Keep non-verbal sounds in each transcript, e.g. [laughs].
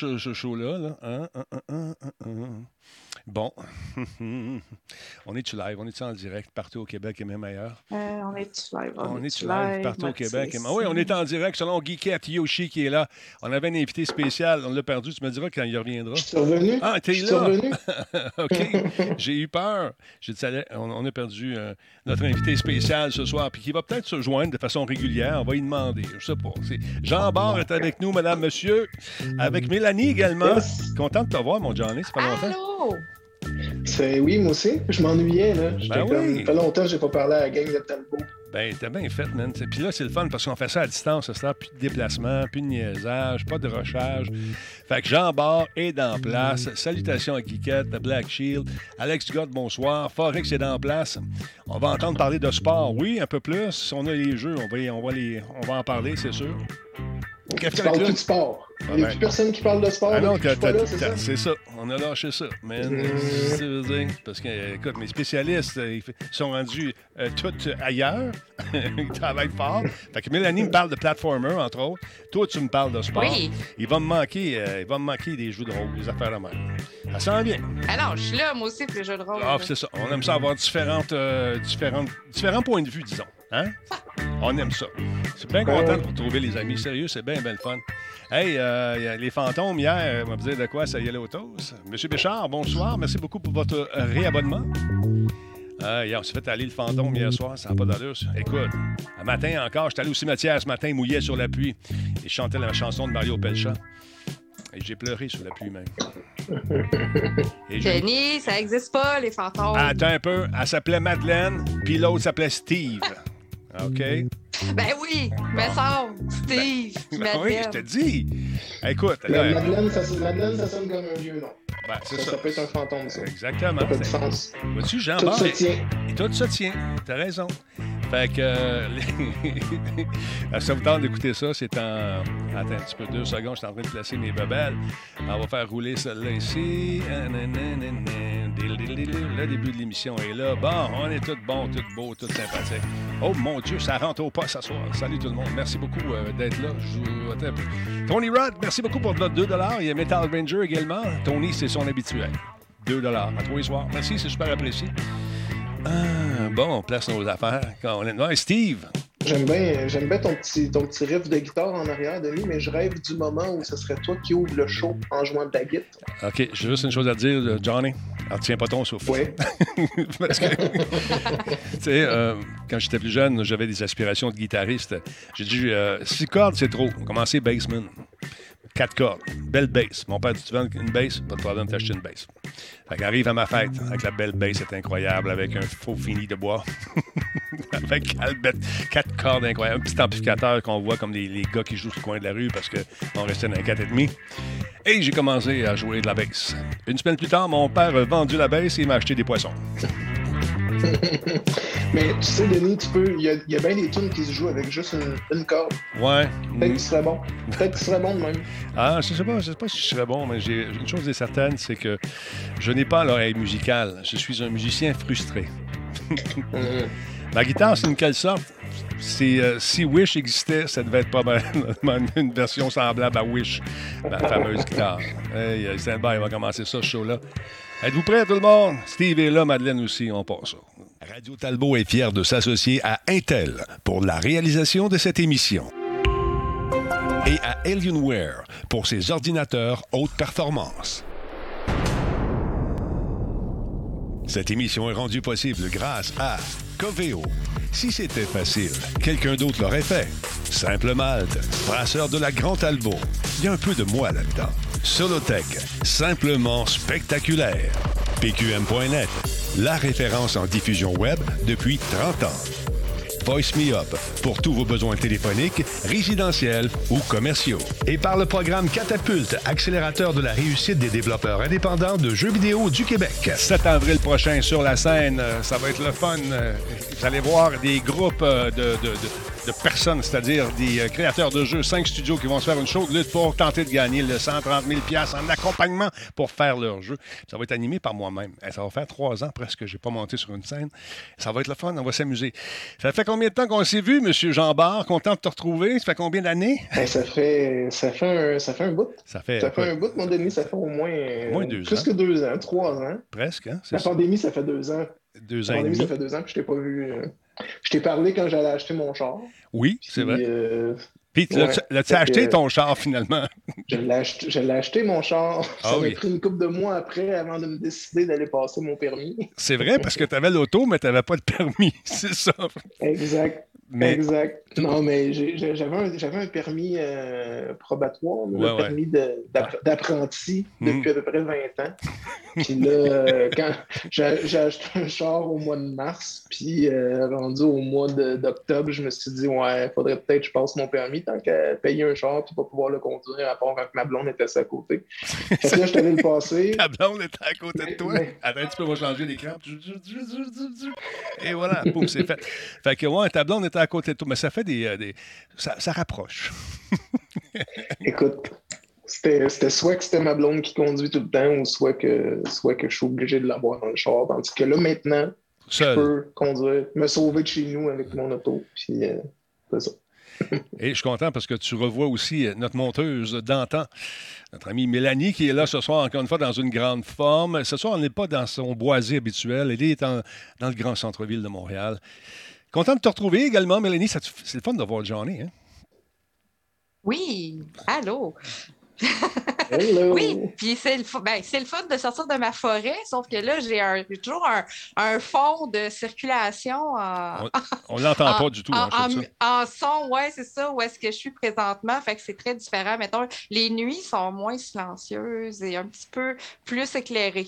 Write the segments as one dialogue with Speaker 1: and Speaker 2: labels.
Speaker 1: ce, ce show-là. Là. Hein, hein, hein, hein, hein, hein. Bon. [laughs] on est-tu live? On est-tu en direct partout au Québec et même ailleurs?
Speaker 2: Euh, on est live?
Speaker 1: On, est-tu live partout au Québec? et- Oui, on est en direct selon Guy Cat, Yoshi qui est là. On avait un invité spécial. On l'a perdu. Tu me diras quand il reviendra.
Speaker 3: Je suis revenu.
Speaker 1: Ah, t'es
Speaker 3: Je suis
Speaker 1: là?
Speaker 3: revenu. [laughs]
Speaker 1: OK. J'ai eu peur. J'ai dit, ça allait- on, on a perdu euh, notre invité spécial ce soir, puis qui va peut-être se joindre de façon régulière. On va y demander. Je sais pas. C'est- Jean Barre est avec nous, madame, monsieur. Avec Mélanie également.
Speaker 3: Yes.
Speaker 1: Content de te voir, mon Johnny. Ça fait longtemps.
Speaker 2: Allô?
Speaker 3: C'est oui, moi aussi. Je m'ennuyais là. J'étais
Speaker 1: Ben
Speaker 3: comme-
Speaker 1: oui.
Speaker 3: Ça fait longtemps que j'ai pas parlé à la gang de Talbot.
Speaker 1: Ben, t'as bien fait, man. Puis là, c'est le fun parce qu'on fait ça à distance, ça plus de déplacement, plus de niaisage, pas de rochage. Fait que Jean Barre est en place. Salutations à Guiquette, de Black Shield. Alex Gott, bonsoir. Forex est en place. On va entendre parler de sport, oui, un peu plus. On a les jeux, on va, y- on va, les, on va en parler, c'est sûr. Café
Speaker 3: Tu parles plus de sport? Il n'y a plus personne qui parle de sport?
Speaker 1: Ah non,
Speaker 3: c'est ça?
Speaker 1: c'est ça. On a lâché ça.
Speaker 3: Mmh.
Speaker 1: veut dire. Parce que, écoute, mes spécialistes, euh, ils sont rendus euh, tous ailleurs. [laughs] ils travaillent fort. Fait que Mélanie me parle de platformer, entre autres. Toi, tu me parles de sport.
Speaker 2: Oui.
Speaker 1: Il va me manquer, euh, il va me manquer des jeux de rôle, des affaires de même. Ça sent bien.
Speaker 2: Alors, je suis là, moi aussi, pour les jeux de rôle.
Speaker 1: Ah, c'est ça. On aime ça avoir différentes, euh, différentes, différents points de vue, disons. Hein? On aime ça. C'est bien content de retrouver les amis. Sérieux, c'est bien, bien le fun. Hey, euh, les fantômes, hier, on va vous dire de quoi ça y allait au toast. Monsieur Béchard, bonsoir. Merci beaucoup pour votre réabonnement. Euh, hier, on s'est fait aller le fantôme hier soir, ça n'a pas d'allure. Écoute, un matin encore, j'étais allé au cimetière ce matin, il mouillait sur la pluie et je chantais la chanson de Mario Pelcha. Et j'ai pleuré sur la pluie même.
Speaker 2: Jenny, ça n'existe pas, les fantômes.
Speaker 1: Attends un peu. Elle s'appelait Madeleine, puis l'autre s'appelait Steve. OK?
Speaker 2: Ben oui, mais ça, Steve,
Speaker 1: Ben oui, je te dis. Écoute,
Speaker 3: La-
Speaker 1: là,
Speaker 3: Madeleine, ça, Madeleine, ça sonne comme un vieux nom.
Speaker 1: ben, c'est
Speaker 3: Ça,
Speaker 1: ça.
Speaker 3: ça peut être un fantôme, ça.
Speaker 1: Exactement.
Speaker 3: Ça du
Speaker 1: C'est-
Speaker 3: sens.
Speaker 1: Vois-tu, Jean
Speaker 3: Tout se
Speaker 1: et-
Speaker 3: tient.
Speaker 1: Et tout se tient. T'as raison. Fait que. euh, [laughs] ça vous d'écouter ça, c'est en. Attends un petit peu, deux secondes, je suis en train de placer mes bebelles. On va faire rouler celle-là ici. Le début de l'émission est là. Bon, on est tous bons, tous beaux, tous sympathiques. Oh mon Dieu, ça rentre au pas ce soir. Salut tout le monde. Merci beaucoup euh, d'être là. Je vous-. Tony Rod, merci beaucoup pour votre 2 Il y a Metal Ranger également. Tony, c'est son habituel. 2 à tous les soirs. Merci, c'est super apprécié. Ah, bon, on place nos affaires. Ouais, Steve.
Speaker 3: J'aime bien, j'aime bien ton, petit, ton petit riff de guitare en arrière, Denis, mais je rêve du moment où ce serait toi qui ouvre le show en jouant de la guitare.
Speaker 1: OK, j'ai juste une chose à dire, euh, Johnny. Alors, tiens pas ton souffle.
Speaker 3: Oui. [laughs]
Speaker 1: Parce que, [laughs] tu sais, euh, quand j'étais plus jeune, j'avais des aspirations de guitariste. J'ai dit, euh, six cordes, c'est trop. On commençait basement. 4 cordes, belle bass. Mon père dit Tu veux une bass Pas de problème, t'as acheté une bass. Fait qu'arrive à ma fête avec la belle bass, c'est incroyable, avec un faux fini de bois. [laughs] avec Albert, 4 cordes incroyables, un petit amplificateur qu'on voit comme les, gars qui jouent sur le coin de la rue parce qu'on restait dans les 4,5. Et, et j'ai commencé à jouer de la bass. Une semaine plus tard, mon père a vendu la bass et m'a acheté des poissons. [laughs]
Speaker 3: Mais tu sais, Denis, tu peux. Il y a, il y a bien des tunes qui se jouent avec juste une, une corde.
Speaker 1: Ouais.
Speaker 3: Peut-être qu'il serait bon. Peut-être qu'il serait bon de même. [laughs]
Speaker 1: Ah, je sais pas, je sais pas si je serais bon, mais j'ai une chose est certaine, c'est que je n'ai pas l'oreille musicale. Je suis un musicien frustré. [laughs] Ma guitare, c'est une quelle sorte? C'est, euh, si Wish existait, ça devait être pas mal une version semblable à Wish, ma fameuse guitare. Hey, euh, stand-by, on va commencer ça, ce show-là. Êtes-vous prêts, tout le monde? Steve est là, Madeleine aussi, on passe. Radio Talbot est fier de s'associer à Intel pour la réalisation de cette émission et à Alienware pour ses ordinateurs haute performance. Cette émission est rendue possible grâce à Coveo. Si c'était facile, quelqu'un d'autre l'aurait fait. Simple Malte, brasseur de la Grande Talbot. Il y a un peu de moi là-dedans. Solotech, simplement spectaculaire. PQM.net, la référence en diffusion web depuis 30 ans. Voice Me Up pour tous vos besoins téléphoniques, résidentiels ou commerciaux. Et par le programme Catapulte, accélérateur de la réussite des développeurs indépendants de jeux vidéo du Québec. 7 avril prochain sur la scène, euh, ça va être le fun. Euh, Vous allez voir des groupes euh, de, de- de- de personnes, c'est-à-dire des euh, créateurs de jeux, cinq studios qui vont se faire une chaude lutte pour tenter de gagner le 130 000 en accompagnement pour faire leur jeu. Ça va être animé par moi-même. Eh, Ça va faire trois ans presque que j'ai pas monté sur une scène. Ça va être le fun, on va s'amuser. Ça fait combien de temps qu'on s'est vu, Monsieur Jean Barre? Content de te retrouver. Ça fait combien d'années?
Speaker 3: Ben, ça, fait, ça, fait un, ça fait un bout.
Speaker 1: Ça fait,
Speaker 3: Ça fait un bout, mon Denis. Ça fait au moins,
Speaker 1: Moins deux
Speaker 3: plus
Speaker 1: ans.
Speaker 3: que deux ans, trois ans.
Speaker 1: presque, hein?
Speaker 3: La
Speaker 1: ça.
Speaker 3: pandémie, ça fait deux ans.
Speaker 1: Deux
Speaker 3: La
Speaker 1: ans et
Speaker 3: pandémie,
Speaker 1: demi.
Speaker 3: ça fait deux ans que je t'ai pas vu. euh, Je t'ai parlé quand j'allais acheter mon char.
Speaker 1: Oui, c'est vrai.
Speaker 3: euh,
Speaker 1: Puis,
Speaker 3: ouais.
Speaker 1: l'as-tu acheté ton char finalement? [laughs]
Speaker 3: je l'ai acheté, je l'ai acheté, mon char.
Speaker 1: Ah
Speaker 3: ça
Speaker 1: oui.
Speaker 3: m'a pris une couple de mois après avant de me décider d'aller passer mon permis.
Speaker 1: C'est vrai parce que tu avais l'auto, mais tu n'avais pas de permis. [laughs] C'est ça.
Speaker 3: Exact.
Speaker 1: Mais
Speaker 3: Exact. [clears throat] Non, mais j'avais un, j'avais un permis euh, probatoire,
Speaker 1: Ouais,
Speaker 3: un
Speaker 1: ouais.
Speaker 3: permis d'apprenti depuis à peu près 20 ans. [laughs] Puis là, euh, quand j'ai acheté un char au mois de mars, puis euh, rendu au mois d'octobre, je me suis dit, ouais, faudrait peut-être que je passe mon permis tant qu'à payer un char puis pas pouvoir le conduire à part quand ma blonde était à côté. Fait que là, je allé le passer. [laughs]
Speaker 1: ta blonde était à côté de toi?
Speaker 3: Mais-
Speaker 1: Attends un petit peu, on va changer l'écran. Et voilà, [laughs] pouf, c'est fait. Fait que, ouais, ta blonde était à côté de toi. Mais ça fait des. euh, des- ça, ça rapproche. [laughs]
Speaker 3: Écoute, c'était c'était soit que c'était ma blonde qui conduit tout le temps ou soit que, soit que je suis obligé de l'avoir dans le char. Tandis que là, maintenant, je peux conduire, me sauver de chez nous avec mon auto. Puis, euh, c'est ça. [laughs]
Speaker 1: Et je suis content parce que tu revois aussi euh, notre monteuse d'antan, notre amie Mélanie, qui est là ce soir, encore une fois, dans une grande forme. Ce soir, on n'est pas dans son boisé habituel. Elle est en- dans le grand centre-ville de Montréal. Content de te retrouver également, Mélanie. C'est le fun de voir Johnny. Hein?
Speaker 2: Oui, allô?
Speaker 3: Hello! [laughs]
Speaker 2: Oui, puis c'est le, ben, c'est le fun de sortir de ma forêt, sauf que là, j'ai toujours un, un fond de circulation en,
Speaker 1: On [laughs] l'entend
Speaker 2: en-
Speaker 1: pas du tout. hein,
Speaker 2: en, en- en son, ouais, c'est ça, où est-ce que je suis présentement. Fait que c'est très différent. Mettons, les nuits sont moins silencieuses et un petit peu plus éclairées.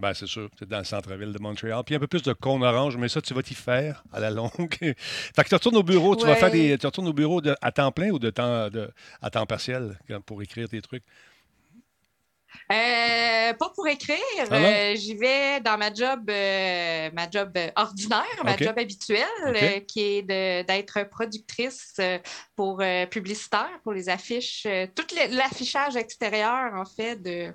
Speaker 1: Ben, c'est sûr, c'est dans le centre-ville de Montréal. Puis un peu plus de cône orange, mais ça, tu vas t'y faire à la longue. [laughs] fait que tu retournes au bureau, tu vas faire des. Tu retournes au bureau de- à temps plein ou de temps, de, à temps partiel pour écrire tes trucs?
Speaker 2: Euh, pas pour écrire.
Speaker 1: Ah
Speaker 2: euh, J'y vais dans ma job, euh, ma job ordinaire, ma job habituelle, qui est d'être productrice pour publicitaire, pour les affiches, tout l'affichage extérieur, en fait, de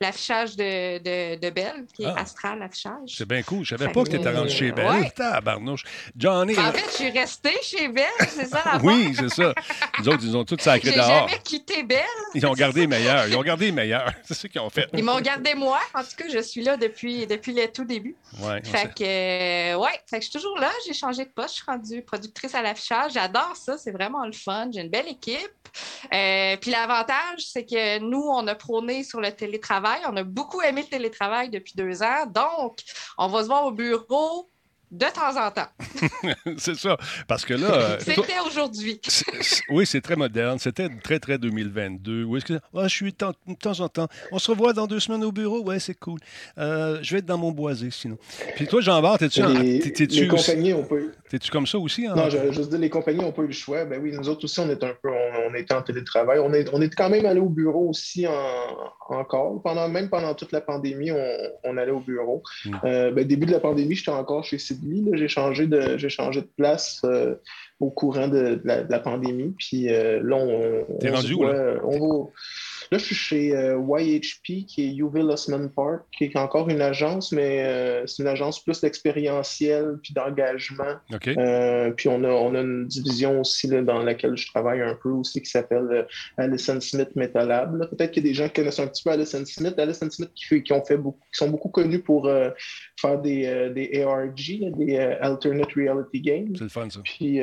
Speaker 2: l'affichage de, de, de Belle, qui est
Speaker 1: Ah.
Speaker 2: Astral Affichage.
Speaker 1: C'est bien cool. Je savais pas que tu étais rendu chez Belle.
Speaker 2: ouais.
Speaker 1: Tabarnouche. Johnny.
Speaker 2: En fait, je suis restée chez Belle, c'est ça la
Speaker 1: oui, c'est ça. Nous autres, ils ont tous sacré dehors.
Speaker 2: jamais quitté Belle.
Speaker 1: Ils ont gardé les meilleurs. Ils ont gardé les meilleurs. C'est ce qu'ils ont fait.
Speaker 2: Ils m'ont gardé moi. En tout cas, je suis là depuis, depuis le tout début.
Speaker 1: Ouais,
Speaker 2: Fait que, euh, ouais, fait que je suis toujours là. J'ai changé de poste. Je suis rendue productrice à l'affichage. J'adore ça. C'est vraiment le fun. J'ai une belle équipe. Euh, puis l'avantage, c'est que nous, on a prôné sur le télétravail. On a beaucoup aimé le télétravail depuis deux ans. Donc, on va se voir au bureau de temps en temps. [laughs]
Speaker 1: c'est ça. Parce que là. euh,
Speaker 2: C'était aujourd'hui. [laughs]
Speaker 1: oui, c'est très moderne. C'était très, très 2022. Oui, est-ce que- Ah, je suis temps- de temps en temps. On se revoit dans deux semaines au bureau? Ouais, c'est cool. Euh, je vais être dans mon boisé sinon. Puis toi, Jean-Bart, t'es-tu en-
Speaker 3: Les,
Speaker 1: t'es- t'es-tu
Speaker 3: les
Speaker 1: aussi-
Speaker 3: compagnies ont pas eu.
Speaker 1: t'es-tu comme ça aussi? hein?
Speaker 3: Non, je, juste dire, les compagnies n'ont pas eu le choix. Ben oui, nous autres aussi, on est un peu, on, on était en télétravail. On est, on est quand même allé au bureau aussi en- encore. Pendant, même pendant toute la pandémie, on, on allait au bureau.
Speaker 1: Mm.
Speaker 3: Euh, ben, début de la pandémie, j'étais encore chez J'ai changé de, changé de place euh, au courant de, de la, de la pandémie. Puis euh, là, on,
Speaker 1: T'es
Speaker 3: on
Speaker 1: rendu
Speaker 3: se
Speaker 1: où,
Speaker 3: voit-
Speaker 1: là?
Speaker 3: on va- Là, je suis chez euh, YHP, qui est Uval Osman Park, qui est encore une agence, mais euh, c'est une agence plus d'expérientiel puis d'engagement. Euh, puis on a, on a une division aussi là, dans laquelle je travaille un peu aussi qui s'appelle Allison Smith Metalab. là. Peut-être qu'il y a des gens qui connaissent un petit peu Allison Smith. Allison Smith qui, fait- qui ont fait beaucoup, qui sont beaucoup connus pour faire des, des ARG, des Alternate Reality Games.
Speaker 1: C'est le fun, ça.
Speaker 3: Puis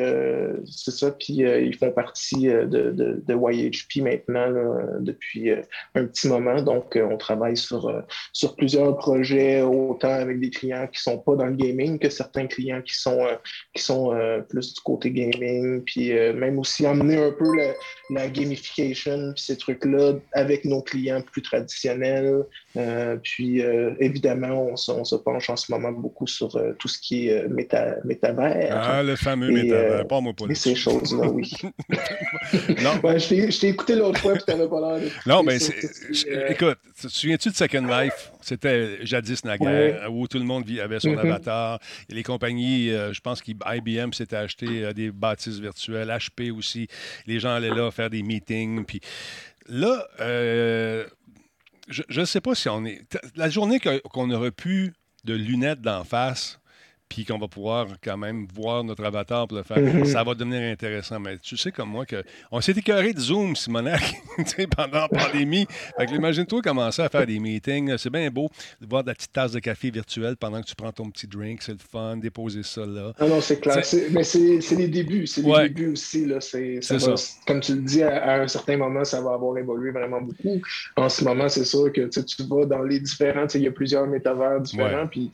Speaker 3: c'est ça, puis ils font partie de, de, de YHP maintenant là, depuis euh, un petit moment. Donc euh, on travaille sur, euh, sur plusieurs projets, autant avec des clients qui sont pas dans le gaming que certains clients qui sont, euh, qui sont euh, plus du côté gaming, puis euh, même aussi emmener un peu la, la gamification, puis ces trucs-là avec nos clients plus traditionnels. Euh, puis euh, évidemment, on, se- on se penche en ce moment beaucoup sur euh, tout ce qui est méta, métavers.
Speaker 1: Ah, le fameux métavers. Pas moi pas
Speaker 3: Et ces choses-là, oui. [laughs] non. Je t'ai écouté l'autre fois, tu n'avais pas l'air.
Speaker 1: Non, [laughs] mais écoute, te souviens-tu de Second Life? C'était jadis naguère, où tout le monde avait son mm-hmm. avatar. Et les compagnies, je pense qu'IBM s'était acheté des bâtisses virtuelles, HP aussi. Les gens allaient là faire des meetings. Puis là, euh, je ne sais pas si on est. La journée qu'on aurait pu de lunettes d'en face, puis qu'on va pouvoir quand même voir notre avatar pour le faire, [laughs] ça va devenir intéressant. Mais tu sais comme moi qu'on s'est écœuré de Zoom, Simonac, [laughs] pendant la pandémie. Fait que imagine-toi commencer à faire des meetings. C'est bien beau de voir de la petite tasse de café virtuelle pendant que tu prends ton petit drink. C'est le fun, déposer ça là.
Speaker 3: Ah non, c'est clair. Mais c'est les débuts. C'est les débuts aussi. Là. Ça Comme tu le dis, à, un certain moment, ça va avoir évolué vraiment beaucoup. En ce moment, c'est sûr que tu vas dans les différents... Il y a plusieurs métavers différents. Puis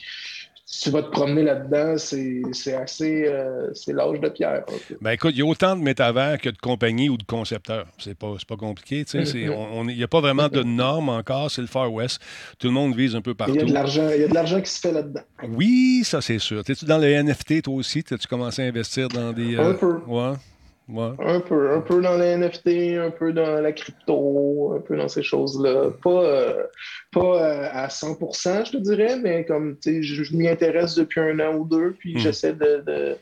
Speaker 3: tu vas te promener là-dedans, c'est assez. Euh, c'est l'âge de pierre.
Speaker 1: Ben écoute, il y a autant de métavers que de compagnies ou de concepteurs. C'est pas, pas compliqué. Il n'y a pas vraiment de normes encore. C'est le Far West. Tout le monde vise un peu partout. Il y a
Speaker 3: de l'argent qui se fait là-dedans.
Speaker 1: Oui, ça c'est sûr. T'es-tu dans le NFT toi aussi? T'as-tu commencé à investir dans des.
Speaker 3: Euh, un peu. Ouais. Un peu, un peu dans les NFT, un peu dans la crypto, un peu dans ces choses-là. Pas, euh, pas euh, à 100%, je te dirais, mais comme je, je m'y intéresse depuis un an ou deux, puis hmm. j'essaie de,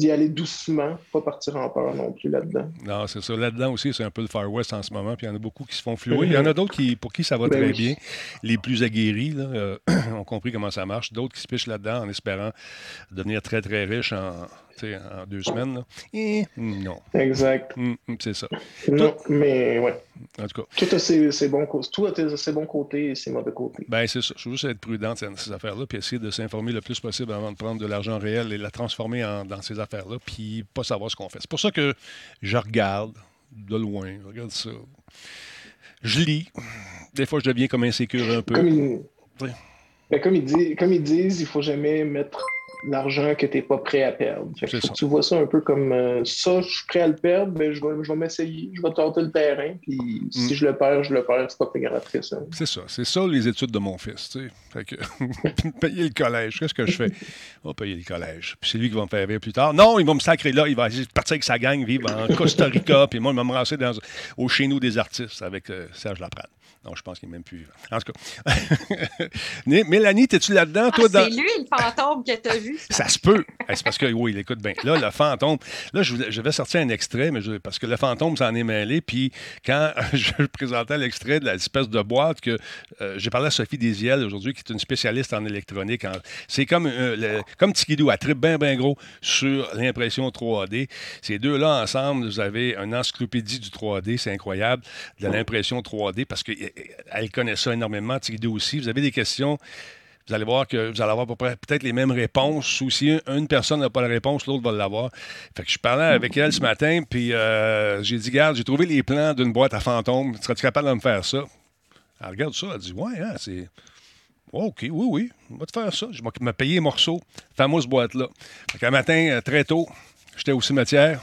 Speaker 3: d'y aller doucement, pas partir en peur non plus là-dedans.
Speaker 1: Non, c'est ça. Là-dedans aussi, c'est un peu le Far West en ce moment, puis il y en a beaucoup qui se font flouer. Il y en a d'autres qui, pour qui ça va ben très bien. Les plus aguerris là, euh, [clears throat] ont compris comment ça marche. D'autres qui se pichent là-dedans en espérant devenir très, très riches en, en deux semaines. Et non.
Speaker 3: Exact.
Speaker 1: Mm, mm, c'est ça.
Speaker 3: Non, mais ouais. En tout cas. Tout a ses, bons, tout a ses bons côtés et ses mauvais côtés.
Speaker 1: Ben, c'est ça. Je veux juste être prudent dans ces affaires-là, puis essayer de s'informer le plus possible avant de prendre de l'argent réel et la transformer dans ces affaires-là, puis pas savoir ce qu'on fait. C'est pour ça que je regarde de loin, je regarde ça. Je lis. Des fois, je deviens comme insécure un peu.
Speaker 3: Comme, ben, comme, ils, comme ils disent, il faut jamais mettre l'argent que tu n'es pas prêt à perdre. tu vois ça un peu comme euh, ça, je suis prêt à le perdre, mais je vais, je vais m'essayer, je vais tenter le terrain, puis si mm. je le perds, je le perds, c'est pas plus grave que ça.
Speaker 1: C'est ça, c'est ça les études de mon fils, tu sais. Fait que, [laughs] payer le collège, qu'est-ce que je fais? On va payer le collège. Puis c'est lui qui va me faire rire plus tard. Non, il va me sacrer là, il va partir avec sa gang, vivre en Costa Rica, [laughs] puis moi, il va me dans, au chez nous des artistes avec euh, Serge Laprade. Non, je pense qu'il n'est même plus En tout cas. [laughs] Mélanie, es-tu là-dedans,
Speaker 2: toi? Ah, C'est lui, le fantôme que tu as vu.
Speaker 1: Ça, se peut. c'est parce que, oui, il écoute bien. Là, le fantôme. Là, je, vais sortir un extrait, mais parce que le fantôme s'en est mêlé. Puis quand [laughs] je présentais l'extrait de l'espèce de boîte que euh, j'ai parlé à Sophie Desiel aujourd'hui, qui est une spécialiste en électronique. c'est comme, euh, comme Tikidou, à trip bien, bien gros sur l'impression 3D. Ces deux-là ensemble, vous avez une encyclopédie du 3D. C'est incroyable, de l'impression 3D, parce que elle connaît ça énormément, Tigidou aussi. Vous avez des questions, vous allez voir que vous allez avoir peut-être les mêmes réponses. Ou si une personne n'a pas la réponse, l'autre va l'avoir. Fait que je parlais avec elle ce matin, puis euh, j'ai dit, garde, j'ai trouvé les plans d'une boîte à fantômes. Serais-tu capable de me faire ça? Elle regarde ça, elle dit, ouais, hein, c'est. OK, oui, oui, on va te faire ça. Je vais me payer les morceaux, fameuse boîte-là. Fait matin, euh, très tôt, j'étais au cimetière,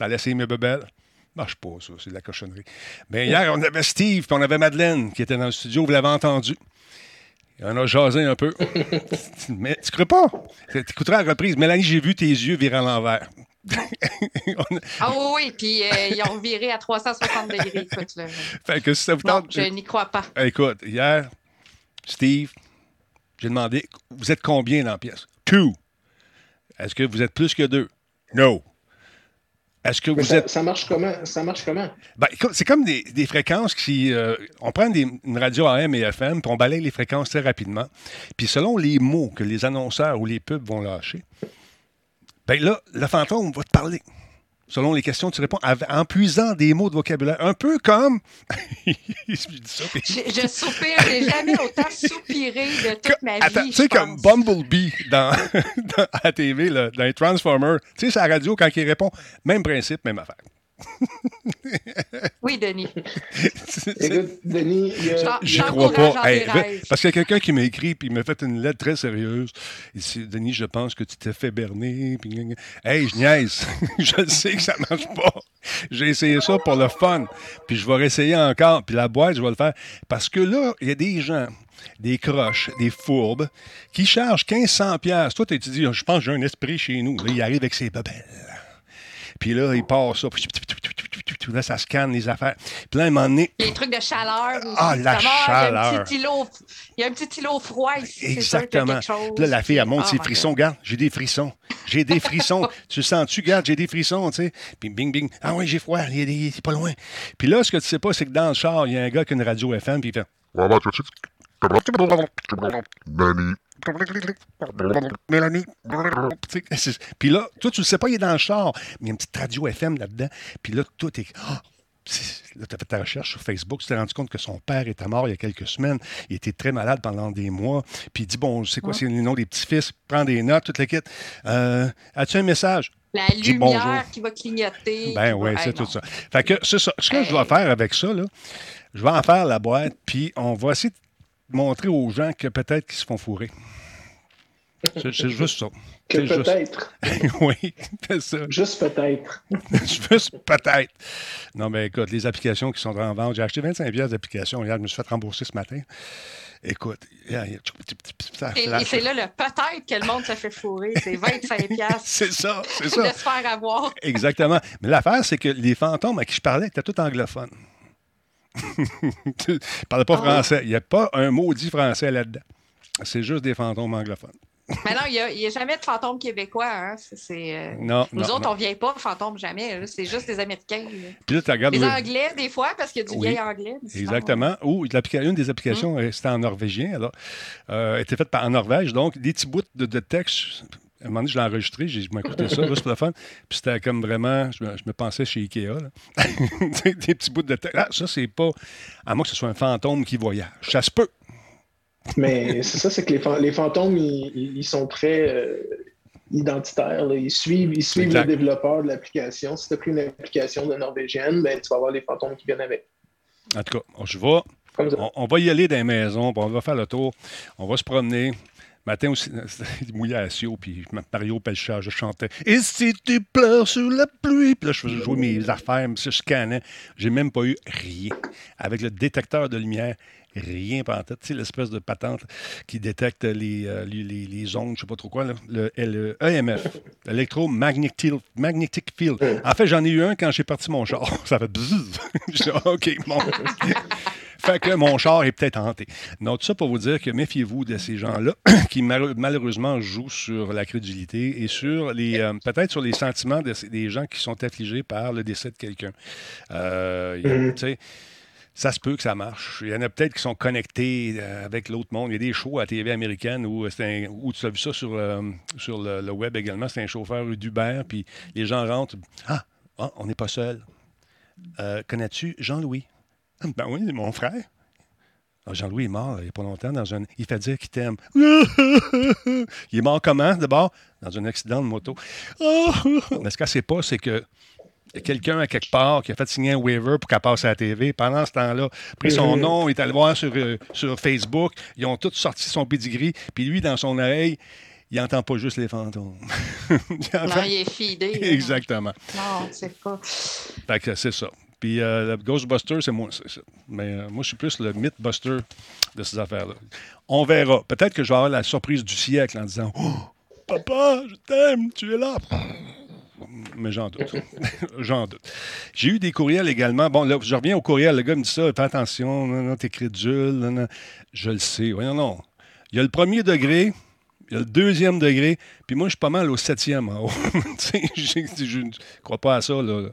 Speaker 1: j'ai laissé mes bebelles marche pas, ça. C'est de la cochonnerie. Mais hier, on avait Steve, puis on avait Madeleine qui était dans le studio. Vous l'avez entendu. On a jasé un peu. [laughs] Mais tu crois pas? Tu écouteras la reprise. Mélanie, j'ai vu tes yeux virer à l'envers. [laughs]
Speaker 2: Ah oui, oui, puis euh, ils ont viré à 360 degrés. Écoute,
Speaker 1: Fait que si ça vous tente.
Speaker 2: je n'y crois pas.
Speaker 1: Écoute, hier, Steve, j'ai demandé vous êtes combien dans la pièce? Two. Est-ce que vous êtes plus que deux? No. Est-ce que vous
Speaker 3: ça,
Speaker 1: êtes.
Speaker 3: Ça marche comment? Ça marche comment?
Speaker 1: Ben, c'est comme des, fréquences qui. Euh, on prend une radio AM et FM, puis on balaye les fréquences très rapidement. Puis selon les mots que les annonceurs ou les pubs vont lâcher, ben là, le fantôme va te parler selon les questions, tu réponds en puisant des mots de vocabulaire. Un peu comme. [laughs]
Speaker 2: je, je soupire, j'ai jamais autant soupiré de toute ma vie.
Speaker 1: Attends, tu sais, comme Bumblebee dans, [laughs] dans, à la TV, dans les Transformers, tu sais, c'est la radio, quand il répond, même principe, même affaire. [laughs]
Speaker 2: oui, Denis. [laughs]
Speaker 3: Écoute, Denis,
Speaker 1: je crois pas. parce qu'il y a quelqu'un qui m'a écrit puis il m'a fait une lettre très sérieuse. Il dit Denis, je pense que tu t'es fait berner. Puis... Hey, je niaise. [laughs] je sais que ça marche pas. J'ai essayé ça pour le fun. Puis je vais réessayer encore. Puis la boîte, je vais le faire. Parce que là, il y a des gens des croches, des fourbes, qui chargent 1500 pièces. Toi, tu dis, je pense que j'ai un esprit chez nous. Là, il arrive avec ses babelles. Puis là, il part ça. Là, ça scanne les affaires. Puis là, à un moment donné...
Speaker 2: Les trucs de chaleur.
Speaker 1: Ah, la chaleur.
Speaker 2: Il y a un petit îlot froid ici.
Speaker 1: Exactement. Puis là, la fille, elle monte oh ses frissons. Regarde, j'ai des frissons. J'ai des frissons. tu sens-tu? Regarde, j'ai des frissons, tu sais. Puis bing, bing. Ah oui, j'ai froid. Il est, pas loin. Puis là, ce que tu sais pas, c'est que dans le char, il y a un gars qui a une radio FM, puis il fait... Mélanie. Puis là, toi, tu ne sais pas, il est dans le char. Mais il y a une petite radio FM là-dedans. Puis là, tout est. Ah! Là, tu as fait ta recherche sur Facebook, tu t'es rendu compte que son père était mort il y a quelques semaines. Il était très malade pendant des mois. Puis il dit Bon, sais quoi, c'est le nom des petits-fils, prends des notes, toute l'équipe. Euh, As-tu un message?
Speaker 2: La lumière qui va clignoter.
Speaker 1: Ben oui, c'est tout ça. Fait que c'est ça. Ce que je dois faire avec ça, là, je vais en faire la boîte, puis on va essayer de montrer aux gens que peut-être qu'ils se font fourrer. C'est juste ça.
Speaker 3: Que peut-être. [laughs]
Speaker 1: oui, c'est ça.
Speaker 3: Juste peut-être. [laughs]
Speaker 1: juste peut-être. Non, mais écoute, les applications qui sont en vente, j'ai acheté 25 pièces d'applications. Hier, je me suis fait rembourser ce matin. Écoute,
Speaker 2: et, c'est là le peut-être que le monde se fait fourrer. C'est 25 pièces. [laughs]
Speaker 1: c'est ça, c'est ça.
Speaker 2: De se faire avoir.
Speaker 1: Exactement. Mais l'affaire, c'est que les fantômes à qui je parlais étaient tous anglophones. Ils ne parlaient pas ah français. Il n'y a pas un mot dit français là-dedans. C'est juste des fantômes anglophones.
Speaker 2: Mais non, il n'y a, jamais de fantômes québécois. Hein. Euh,
Speaker 1: non,
Speaker 2: Nous autres, on ne vient pas fantômes jamais. C'est juste des Américains. les Anglais, des fois, parce qu'il y a du vieil anglais.
Speaker 1: Exactement. Ou une des applications, hum. euh, c'était en norvégien. Alors, euh, était faite en Norvège. Donc, des petits bouts de, texte. À un moment donné, je l'ai enregistré, j'ai écouté ça, juste pour le fun. Puis c'était comme vraiment, je me, pensais chez Ikea. [laughs] des petits bouts de texte. Ah, ça, c'est pas. À moins que ce soit un fantôme qui voyage. Ça se peut.
Speaker 3: Mais c'est ça, c'est que les, fantômes, ils, sont très euh, identitaires. Ils suivent, ils suivent le développeur de l'application. Si tu as pris une application de norvégienne, ben, tu vas avoir les fantômes qui viennent avec.
Speaker 1: En tout cas, je vais, on, va y aller dans les maisons, on va faire le tour, on va se promener. Matin aussi, [laughs] il mouillait à Sio, puis Mario Pelchat, je chantais Et si tu pleures sous la pluie? Puis là, je faisais jouer mes affaires, je scannais. J'ai même pas eu rien. Avec le détecteur de lumière, rien en tête. Tu sais, l'espèce de patente qui détecte les, euh, ondes, je sais pas trop quoi, le, EMF, Electromagnetic Magnetic Field. En fait, j'en ai eu un quand j'ai parti mon char. [laughs] Ça fait bzzz. [laughs] OK, bon. Fait que mon char est peut-être hanté. Donc, tout ça pour vous dire que méfiez-vous de ces gens-là [clears throat] qui malheureusement jouent sur la crédulité et sur les euh, peut-être sur les sentiments des gens qui sont affligés par le décès de quelqu'un. Euh, mm-hmm. Tu sais, ça se peut que ça marche. Il y en a peut-être qui sont connectés euh, avec l'autre monde. Il y a des shows à TV américaine où, un, où tu as vu ça sur, euh, sur le, web également. C'est un chauffeur d'Uber, puis les gens rentrent. Ah, ah on n'est pas seul. Euh, connais-tu Jean-Louis? [laughs] Ben oui, c'est mon frère. Ah, Jean-Louis est mort il n'y a pas longtemps dans un. Il fait dire qu'il t'aime. [laughs] il est mort comment d'abord? Dans un accident de moto. [laughs] Mais ce qu'elle ne sait pas, c'est que quelqu'un à quelque part qui a fait signer un waiver pour qu'elle passe à la TV. Pendant ce temps-là, pris son mhm. nom, il est allé voir sur, euh, sur Facebook. Ils ont tous sorti son pedigree. Puis lui, dans son oreille, il n'entend pas juste les fantômes.
Speaker 2: non, il est fidé.
Speaker 1: Exactement.
Speaker 2: Non, c'est pas.
Speaker 1: Fait que c'est ça. Puis euh, le Ghostbuster, c'est moi. Mais euh, moi, je suis plus le Mythbuster de ces affaires-là. On verra. Peut-être que je vais avoir la surprise du siècle en disant oh, Papa, je t'aime, tu es là mais j'en doute. [laughs] j'en doute. J'ai eu des courriels également. Bon, là, je reviens au courriel. Le gars me dit ça, fais attention, non, t'es crédule. Je le sais. Voyons, non. Il y a le premier degré, il y a le deuxième degré, puis moi, je suis pas mal au septième en haut. [laughs] je ne crois pas à ça. Là.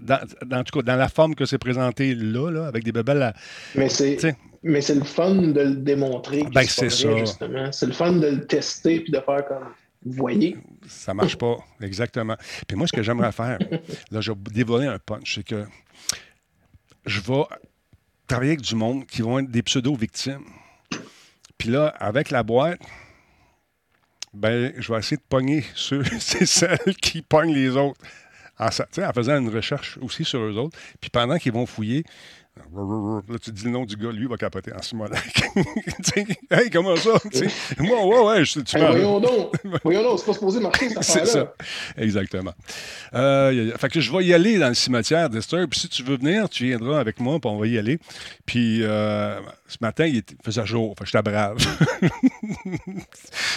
Speaker 1: Dans, tout cas, dans la forme que c'est présenté là, là, avec des bébelles à,
Speaker 3: Mais c'est. Mais c'est le fun de le démontrer.
Speaker 1: Ben, c'est ça.
Speaker 3: C'est le fun de le tester puis de faire comme vous voyez?
Speaker 1: Ça marche pas, exactement. Puis moi, ce que j'aimerais faire, là, je vais dévoiler un punch, c'est que je vais travailler avec du monde qui vont être des pseudo-victimes. Puis là, avec la boîte, ben, je vais essayer de pogner ceux, [laughs] c'est celles qui pognent les autres en, faisant une recherche aussi sur eux autres. Puis pendant qu'ils vont fouiller, Là, tu dis le nom du gars, lui, il va capoter en ce moment-là. hey, comment ça? moi, ouais, ouais, je, tu
Speaker 3: hey, Voyons donc, [laughs] voyons donc, c'est pas supposé marcher, cette C'est ça,
Speaker 1: exactement. Euh, fait que je vais y aller dans le cimetière d'Esther, puis si tu veux venir, tu viendras avec moi, puis on va y aller. Puis euh, ce matin, il faisait jour, fait que j'étais brave. [laughs]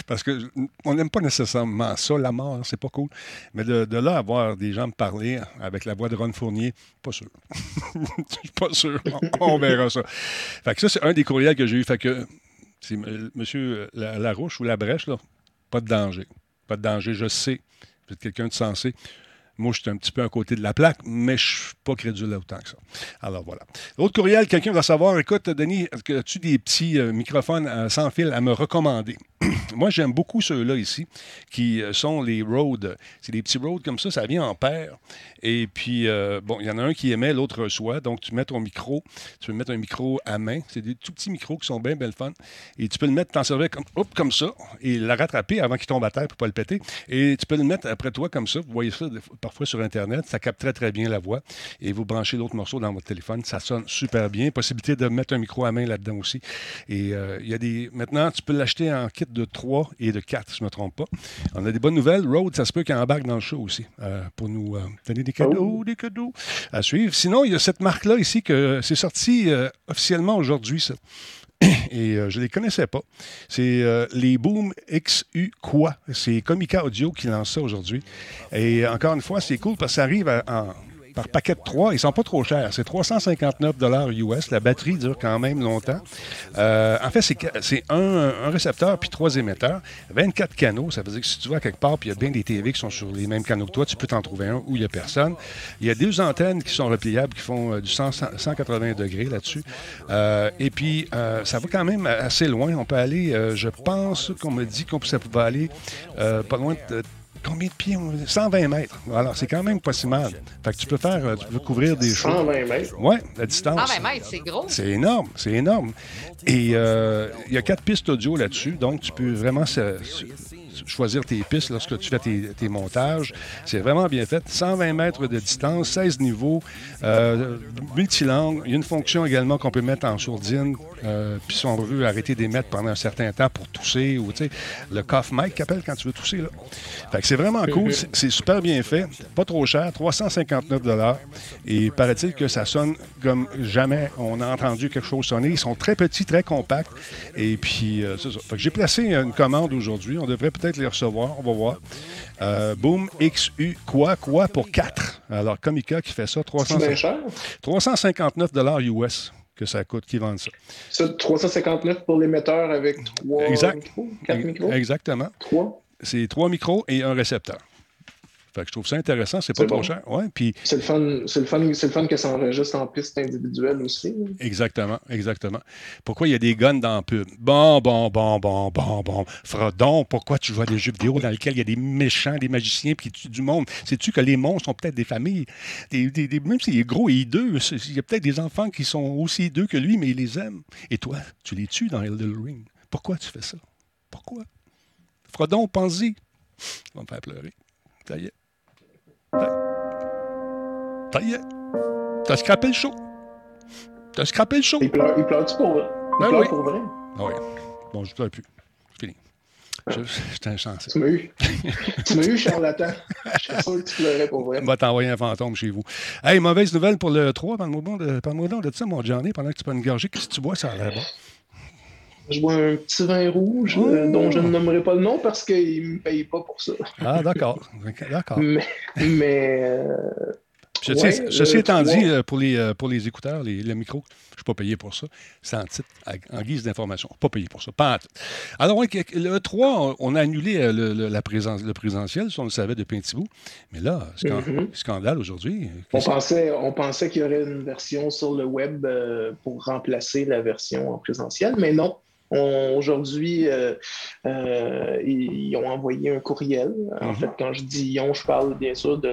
Speaker 1: Parce qu'on n'aime pas nécessairement ça, la mort, c'est pas cool. Mais de, de, là, avoir des gens me parler avec la voix de Ron Fournier, pas sûr. [laughs] Je suis pas sûr. [laughs] On, verra ça. Fait que ça, c'est un des courriels que j'ai eu. Fait que c'est M. Larouche ou la brèche, là, pas de danger. Pas de danger, je sais. Vous êtes quelqu'un de sensé. Moi, je suis un petit peu à côté de la plaque, mais je ne suis pas crédule autant que ça. Alors voilà. Autre courriel, quelqu'un va savoir, écoute, Denis, as-tu des petits euh, microphones euh, sans fil à me recommander? [clears throat] Moi, j'aime beaucoup ceux-là ici, qui euh, sont les Rode. C'est des petits Rode comme ça, ça vient en paire. Et puis, bon, il y en a un qui émet, l'autre reçoit. Donc, tu mets ton micro, tu peux mettre un micro à main. C'est des tout petits micros qui sont bien, bien fun. Et tu peux le mettre, t'en servir comme, hop, comme ça, et la rattraper avant qu'il tombe à terre pour pas le péter. Et tu peux le mettre après toi comme ça. Vous voyez ça parfois sur Internet. Ça capte très, très bien la voix. Et vous branchez l'autre morceau dans votre téléphone. Ça sonne super bien. Possibilité de mettre un micro à main là-dedans aussi. Et euh, il y a des. Maintenant, tu peux l'acheter en kit de 3 et de 4, si je ne me trompe pas. On a des bonnes nouvelles. Road, ça se peut qu'il embarque dans le show aussi euh, pour nous euh, donner des cadeaux, oh. des cadeaux à suivre. Sinon, il y a cette marque-là ici que c'est sorti officiellement aujourd'hui, ça [coughs] et je ne les connaissais pas. C'est les Boom XU Quoi? C'est Comica Audio qui lance ça aujourd'hui. Et encore une fois, c'est cool parce que ça arrive en, par paquet de 3. Ils sont pas trop chers. C'est 359 US. La batterie dure quand même longtemps. Euh, en fait, c'est un, récepteur puis trois émetteurs. 24 canaux. Ça veut dire que si tu vas quelque part puis il y a bien des TV qui sont sur les mêmes canaux que toi, tu peux t'en trouver un où il n'y a personne. Il y a deux antennes qui sont repliables qui font euh, du 180 degrés là-dessus. Euh, et puis, ça va quand même assez loin. On peut aller, je pense qu'on me dit qu'on peut aller pas loin de combien de pieds? 120 mètres. Alors, c'est quand même pas si mal. Fait que tu peux faire, euh, tu peux couvrir des choses.
Speaker 3: 120 mètres?
Speaker 1: Oui, la distance.
Speaker 2: 120 mètres, c'est gros.
Speaker 1: C'est énorme, c'est énorme. Et euh, il y a quatre pistes audio là-dessus, donc tu peux vraiment choisir tes pistes lorsque tu fais tes, montages. C'est vraiment bien fait. 120 mètres de distance, 16 niveaux, euh, multilangue. Il y a une fonction également qu'on peut mettre en sourdine. Euh, puis si on veut arrêter d'émettre pendant un certain temps pour tousser ou le cough mic qu'appelle quand tu veux tousser. Fait que c'est vraiment cool. C'est super bien fait. Pas trop cher. 359 Et paraît-il que ça sonne comme jamais on a entendu quelque chose sonner. Ils sont très petits, très compacts. Et puis, euh, c'est ça. J'ai placé une commande aujourd'hui. On devrait peut-être les recevoir. On va voir. Euh, Boom XU, quoi, quoi pour 4. Alors, Comica qui fait ça, 359 US que ça coûte, qui vendent ça.
Speaker 3: Ça, 359 pour l'émetteur avec 3 micros, 4 micros?
Speaker 1: Exactement.
Speaker 3: 3?
Speaker 1: C'est 3 micros et un récepteur. Fait que je trouve ça intéressant, c'est pas trop cher. Ouais, puis...
Speaker 3: C'est le fun, c'est le fun, c'est le fun que ça enregistre en piste individuelle aussi.
Speaker 1: Exactement, exactement. Pourquoi il y a des guns dans la pub? Bon, bon, bon, bon, bon, bon. Frodon, pourquoi tu vois des jeux vidéo dans lesquels il y a des méchants, des magiciens qui tuent du monde? Sais-tu que les monstres sont peut-être des familles? Des, des, même s'il est gros et hideux, il y a peut-être des enfants qui sont aussi hideux que lui, mais ils les aiment. Et toi, tu les tues dans Elden Ring. Pourquoi tu fais ça? Pourquoi? Frodon, pense-y. Tu vas me faire pleurer. Ça y est. Ça y est. T'as scrappé le show. T'as scrappé le show.
Speaker 3: Il pleure, il pleure-tu pour vrai? Il ben pleure oui. pour vrai?
Speaker 1: Ah oui. Bon, je pleure plus. C'est fini. J'étais un chanceux.
Speaker 3: Tu m'as eu. tu m'as eu, charlatan. Je suis sûr que tu pleurais pour vrai.
Speaker 1: On [laughs] va t'envoyer un fantôme chez vous. Hey, mauvaise nouvelle pour le 3. Parle-moi de, parle de ça, mon Johnny, pendant que tu peux une gorgée. Qu'est-ce que tu bois, ça a l'air bon?
Speaker 3: Je bois un petit vin rouge euh, dont je ne nommerai pas le nom parce qu'il ne me paye pas pour ça.
Speaker 1: Ah, d'accord. d'accord.
Speaker 3: mais. mais [laughs] euh,
Speaker 1: ceci, étant dit, euh, pour les, pour les écouteurs, les, le micro, je ne suis pas payé pour ça. C'est en titre, en guise d'information. Pas payé pour ça. Pas Alors, le 3, on a annulé le, la présence, le présentiel, si on le savait depuis un petit bout. Mais là, mm-hmm. scandale aujourd'hui.
Speaker 3: On pensait, on pensait qu'il y aurait une version sur le web pour remplacer la version en présentiel, mais non Aujourd'hui, euh, euh, ils, ont envoyé un courriel. En mhm. fait, quand je dis ils je parle bien sûr de,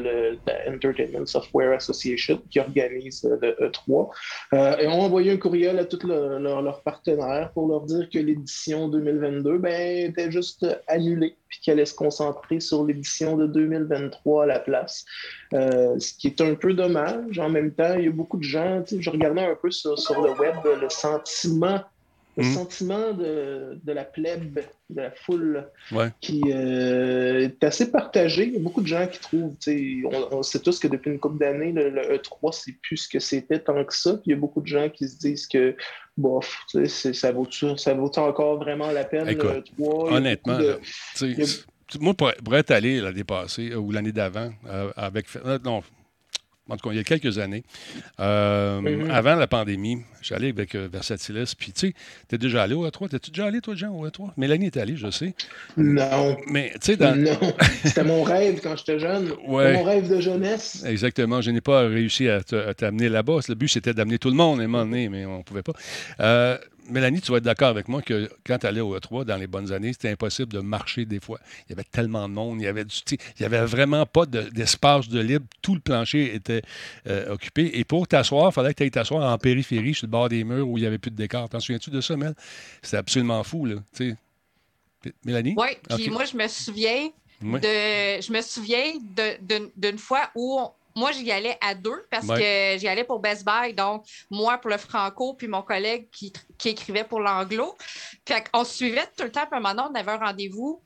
Speaker 3: la Entertainment Software Association qui organise le E3. ils ont envoyé un courriel à tous leurs partenaires pour leur dire que l'édition 2022 ben, était juste annulée puis qu'elle allait se concentrer sur l'édition de 2023 à la place. ce qui est un peu dommage. En même temps, il y a beaucoup de gens, je regardais un peu sur, sur le web le sentiment le hmm. sentiment de, de, la plèbe, de la foule, qui euh, est assez partagé. Il y a beaucoup de gens qui trouvent, on, on sait tous que depuis une couple d'années, le, E3, c'est plus ce que c'était tant que ça. Puis il y a beaucoup de gens qui se disent que, bof, ça vaut-tu ça vaut encore vraiment la peine, le E3?
Speaker 1: Honnêtement, moi, pour, être allé l'année passée ou l'année d'avant, euh, avec. Euh, non, en tout cas, il y a quelques années, euh, avant la pandémie, j'allais avec euh, Versatilis. Puis, tu sais, t'es déjà allé au E3. T'es-tu déjà allé, toi, Jean, au E3? Mélanie est allée, je sais.
Speaker 3: Non.
Speaker 1: Mais, tu sais, dans...
Speaker 3: Non. [laughs] C'était mon rêve quand j'étais jeune. Ouais. Mon rêve de jeunesse.
Speaker 1: Exactement. Je n'ai pas réussi à t'amener là-bas. Le but, c'était d'amener tout le monde à un moment donné, mais on ne pouvait pas. Euh, Mélanie, tu vas être d'accord avec moi que quand tu allais au E3 dans les bonnes années, c'était impossible de marcher des fois. Il y avait tellement de monde, il y avait, du, il y avait vraiment pas d'espace de, libre. Tout le plancher était euh, occupé. Et pour t'asseoir, il fallait que tu ailles t'asseoir en périphérie, sur le bord des murs où il n'y avait plus de décor. T'en souviens-tu de ça, Mel? C'était absolument fou, là. Mélanie?
Speaker 2: Oui, puis moi, je me souviens de, je me souviens d'une fois où moi, j'y allais à deux parce que j'y allais pour Best Buy. Donc, moi pour le franco, puis mon collègue qui, écrivait pour l'anglo. Puis, on se suivait tout le temps. Puis, un moment on avait un rendez-vous.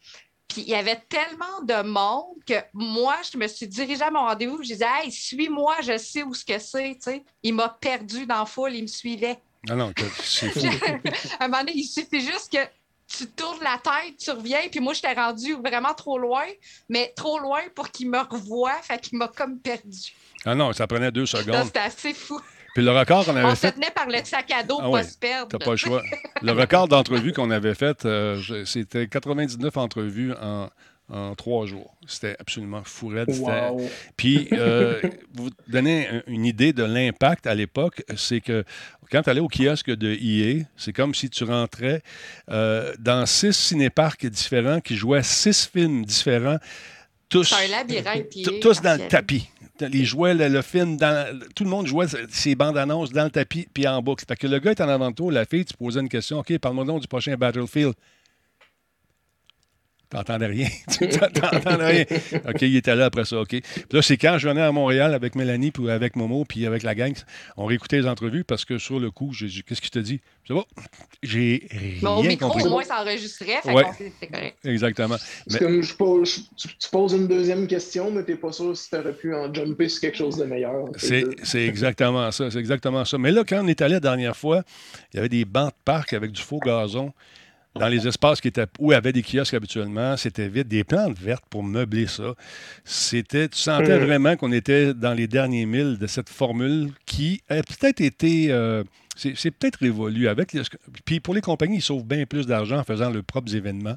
Speaker 2: Puis, il y avait tellement de monde que moi, je me suis dirigée à mon rendez-vous. Je disais, hey, suis-moi, je sais où ce que c'est. Il m'a perdu dans la foule, il me suivait.
Speaker 1: Ah non, c'est fou. [laughs]
Speaker 2: à un moment donné, il suffit juste que tu tournes la tête, tu reviens, puis moi, je t'ai rendu vraiment trop loin, mais trop loin pour qu'il me revoie, fait qu'il m'a comme perdu.
Speaker 1: Ah non, ça prenait deux secondes.
Speaker 2: C'était assez fou.
Speaker 1: Puis le record qu'on avait
Speaker 2: on
Speaker 1: fait.
Speaker 2: On se tenait par le sac à dos ah pour pas se perdre.
Speaker 1: T'as pas le choix. [laughs] le record d'entrevues qu'on avait fait, euh, c'était 99 entrevues en, en trois jours. C'était absolument fou Puis, euh, [laughs] vous donnez une idée de l'impact à l'époque, c'est que quand tu allais au kiosque de EA, c'est comme si tu rentrais euh, dans six cinéparcs différents qui jouaient six films différents. Tous,
Speaker 2: un labyrinthe,
Speaker 1: tous dans le tapis. Les jouets, le, film, dans, tout le monde jouait ses bandes annonces dans le tapis puis en boucle. Fait que le gars est en avant de toi, la fille, tu posais une question. OK, parle-moi du prochain Battlefield. T'entendais rien. [laughs] tu t'entendais rien. OK, il était là après ça. OK. Puis là, c'est quand je venais à Montréal avec Mélanie, puis avec Momo, puis avec la gang, on réécoutait les entrevues parce que sur le coup, j'ai dit Qu'est-ce qu'il te dit? C'est bon. J'ai rien Mon
Speaker 2: micro,
Speaker 1: compris.
Speaker 2: au moins, ça enregistrait. Fait ouais. c'était correct.
Speaker 1: Exactement.
Speaker 3: Mais... Comme je pose, tu, poses une deuxième question, mais tu n'es pas sûr si tu aurais pu en jumper sur quelque chose de meilleur.
Speaker 1: C'est exactement ça. C'est exactement ça. Mais là, quand on est allé la dernière fois, il y avait des bancs de parc avec du faux gazon dans les espaces qui étaient où il y avait des kiosques habituellement, c'était vide, des plantes vertes pour meubler ça. C'était, tu sentais mm. vraiment qu'on était dans les derniers milles de cette formule qui a peut-être été, euh, c'est, peut-être révolu avec. puis pour les compagnies, ils sauvent bien plus d'argent en faisant leurs propres événements.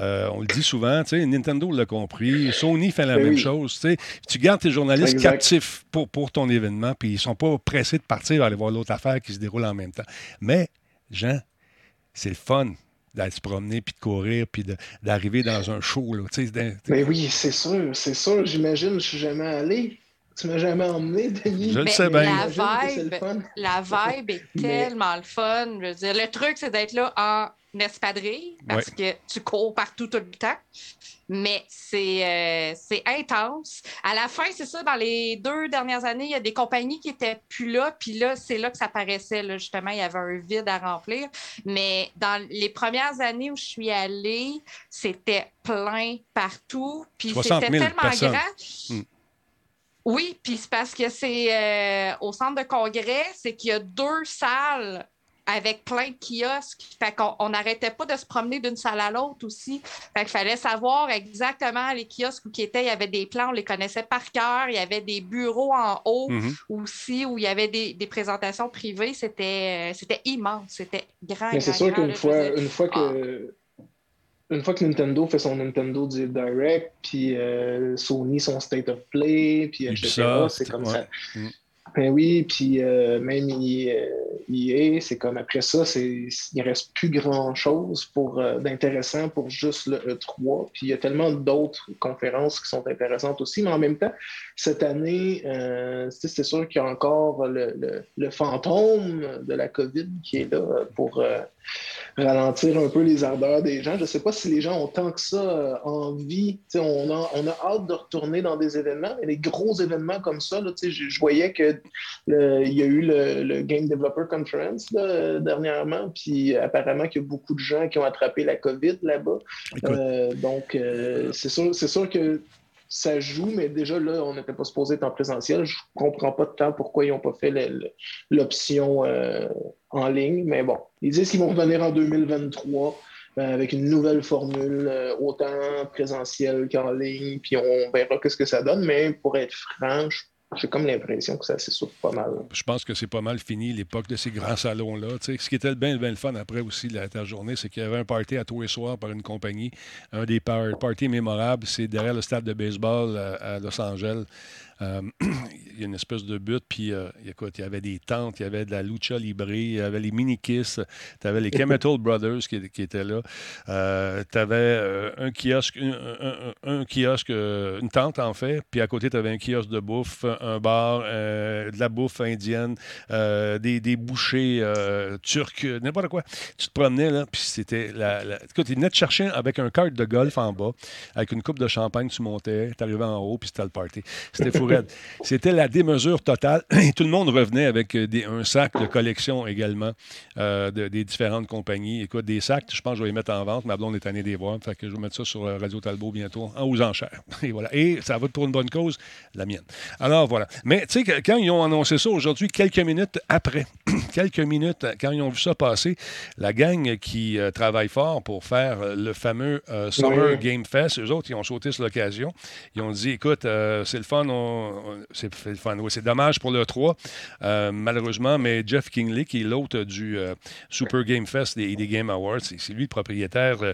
Speaker 1: Euh, on le dit souvent, tu sais, Nintendo l'a compris, Sony fait la ben même chose. Tu, sais, tu gardes tes journalistes captifs pour, pour ton événement, puis ils sont pas pressés de partir aller voir l'autre affaire qui se déroule en même temps. Mais, Jean, c'est le fun d'aller se promener, puis de courir, puis d'arriver dans un show. Là,
Speaker 3: Mais oui, c'est sûr, c'est sûr. J'imagine, je suis jamais allé. Tu m'as jamais emmené, Denis.
Speaker 1: Je le sais bien.
Speaker 2: La vibe, la vibe est tellement le fun. Je veux dire, le truc, c'est d'être là en espadrille parce que tu cours partout tout le temps. Mais euh, c'est intense. À la fin, c'est ça, dans les deux dernières années, il y a des compagnies qui n'étaient plus là. Puis là, c'est là que ça paraissait. Là, justement, il y avait un vide à remplir. Mais dans les premières années où je suis allée, c'était plein partout. Puis c'était tellement grand. Hmm. Oui, puis c'est parce que c'est euh, au centre de congrès, c'est qu'il y a deux salles avec plein de kiosques. Fait qu'on n'arrêtait pas de se promener d'une salle à l'autre aussi. Fait qu'il fallait savoir exactement les kiosques où qui étaient. Il y avait des plans, on les connaissait par cœur. Il y avait des bureaux en haut mm-hmm. aussi où il y avait des, présentations privées. C'était, euh, c'était immense. C'était grand.
Speaker 3: Mais c'est sûr qu'une fois, une fois que. Une fois que Nintendo fait son Nintendo Direct, puis euh, Sony son State of Play, puis etc., c'est comme ça. Mm. Ben oui, puis euh, même EA, c'est comme après ça, il ne reste plus grand-chose pour euh, d'intéressant pour juste le E3. Puis il y a tellement d'autres conférences qui sont intéressantes aussi, mais en même temps, cette année, euh, c'est sûr qu'il y a encore le, le, fantôme de la COVID qui est là pour ralentir un peu les ardeurs des gens. Je ne sais pas si les gens ont tant que ça euh, envie. On a, on a hâte de retourner dans des événements, mais les gros événements comme ça, là, je, je voyais qu'il y a eu le, Game Developer Conference dernièrement, puis apparemment qu'il y a beaucoup de gens qui ont attrapé la COVID là-bas. Euh, donc, euh, c'est sûr, sûr que ça joue, mais déjà là, on n'était pas supposé être en présentiel. Je ne comprends pas de temps pourquoi ils n'ont pas fait l'option euh, en ligne. Mais bon, ils disent qu'ils vont revenir en 2023 euh, avec une nouvelle formule, euh, autant présentielle qu'en ligne, puis on verra ce que ça donne. Mais pour être franc, j'ai comme l'impression que ça s'essouffle pas mal.
Speaker 1: Je pense que c'est pas mal fini l'époque de ces grands salons-là. Ce qui était bien, bien le fun après aussi la, journée, c'est qu'il y avait un party à tous les soirs par une compagnie. Un des parties mémorables, c'est derrière le stade de baseball à Los Angeles. Euh, [clears throat] il y a une espèce de but, puis euh, écoute, il y avait des tentes, il y avait de la lucha libre, il y avait les mini-kiss, tu avais les Chemical [laughs] Brothers qui, étaient là, euh, tu avais un kiosque, un, kiosque, une tente en fait, puis à côté, tu avais un kiosque de bouffe, un bar, de la bouffe indienne, des, des, bouchées turcs, n'importe quoi. Tu te promenais là, puis c'était la, la... Écoute, ils venaient te chercher avec un kart de golf en bas, avec une coupe de champagne, tu montais, tu arrivais en haut, puis c'était le party. C'était C'était la démesure totale. [clears throat] Et tout le monde revenait avec euh, un sac de collection également euh, des différentes compagnies. Écoute, des sacs, je pense que je vais les mettre en vente. Ma blonde est année des voir. Fait que je vais mettre ça sur euh, Radio Talbot bientôt en aux enchères. [laughs] Et voilà. Et ça va pour une bonne cause, la mienne. Alors voilà. Mais tu sais, quand ils ont annoncé ça aujourd'hui, quelques minutes après, [clears throat] quelques minutes, quand ils ont vu ça passer, la gang qui travaille fort pour faire le fameux Summer Game Fest, eux autres, ils ont sauté sur l'occasion. Ils ont dit, écoute, c'est le fun, c'est dommage pour le 3, euh, malheureusement, mais Jeff Kingley, qui est l'hôte du euh, Super Game Fest des, des Game Awards, c'est lui le propriétaire euh,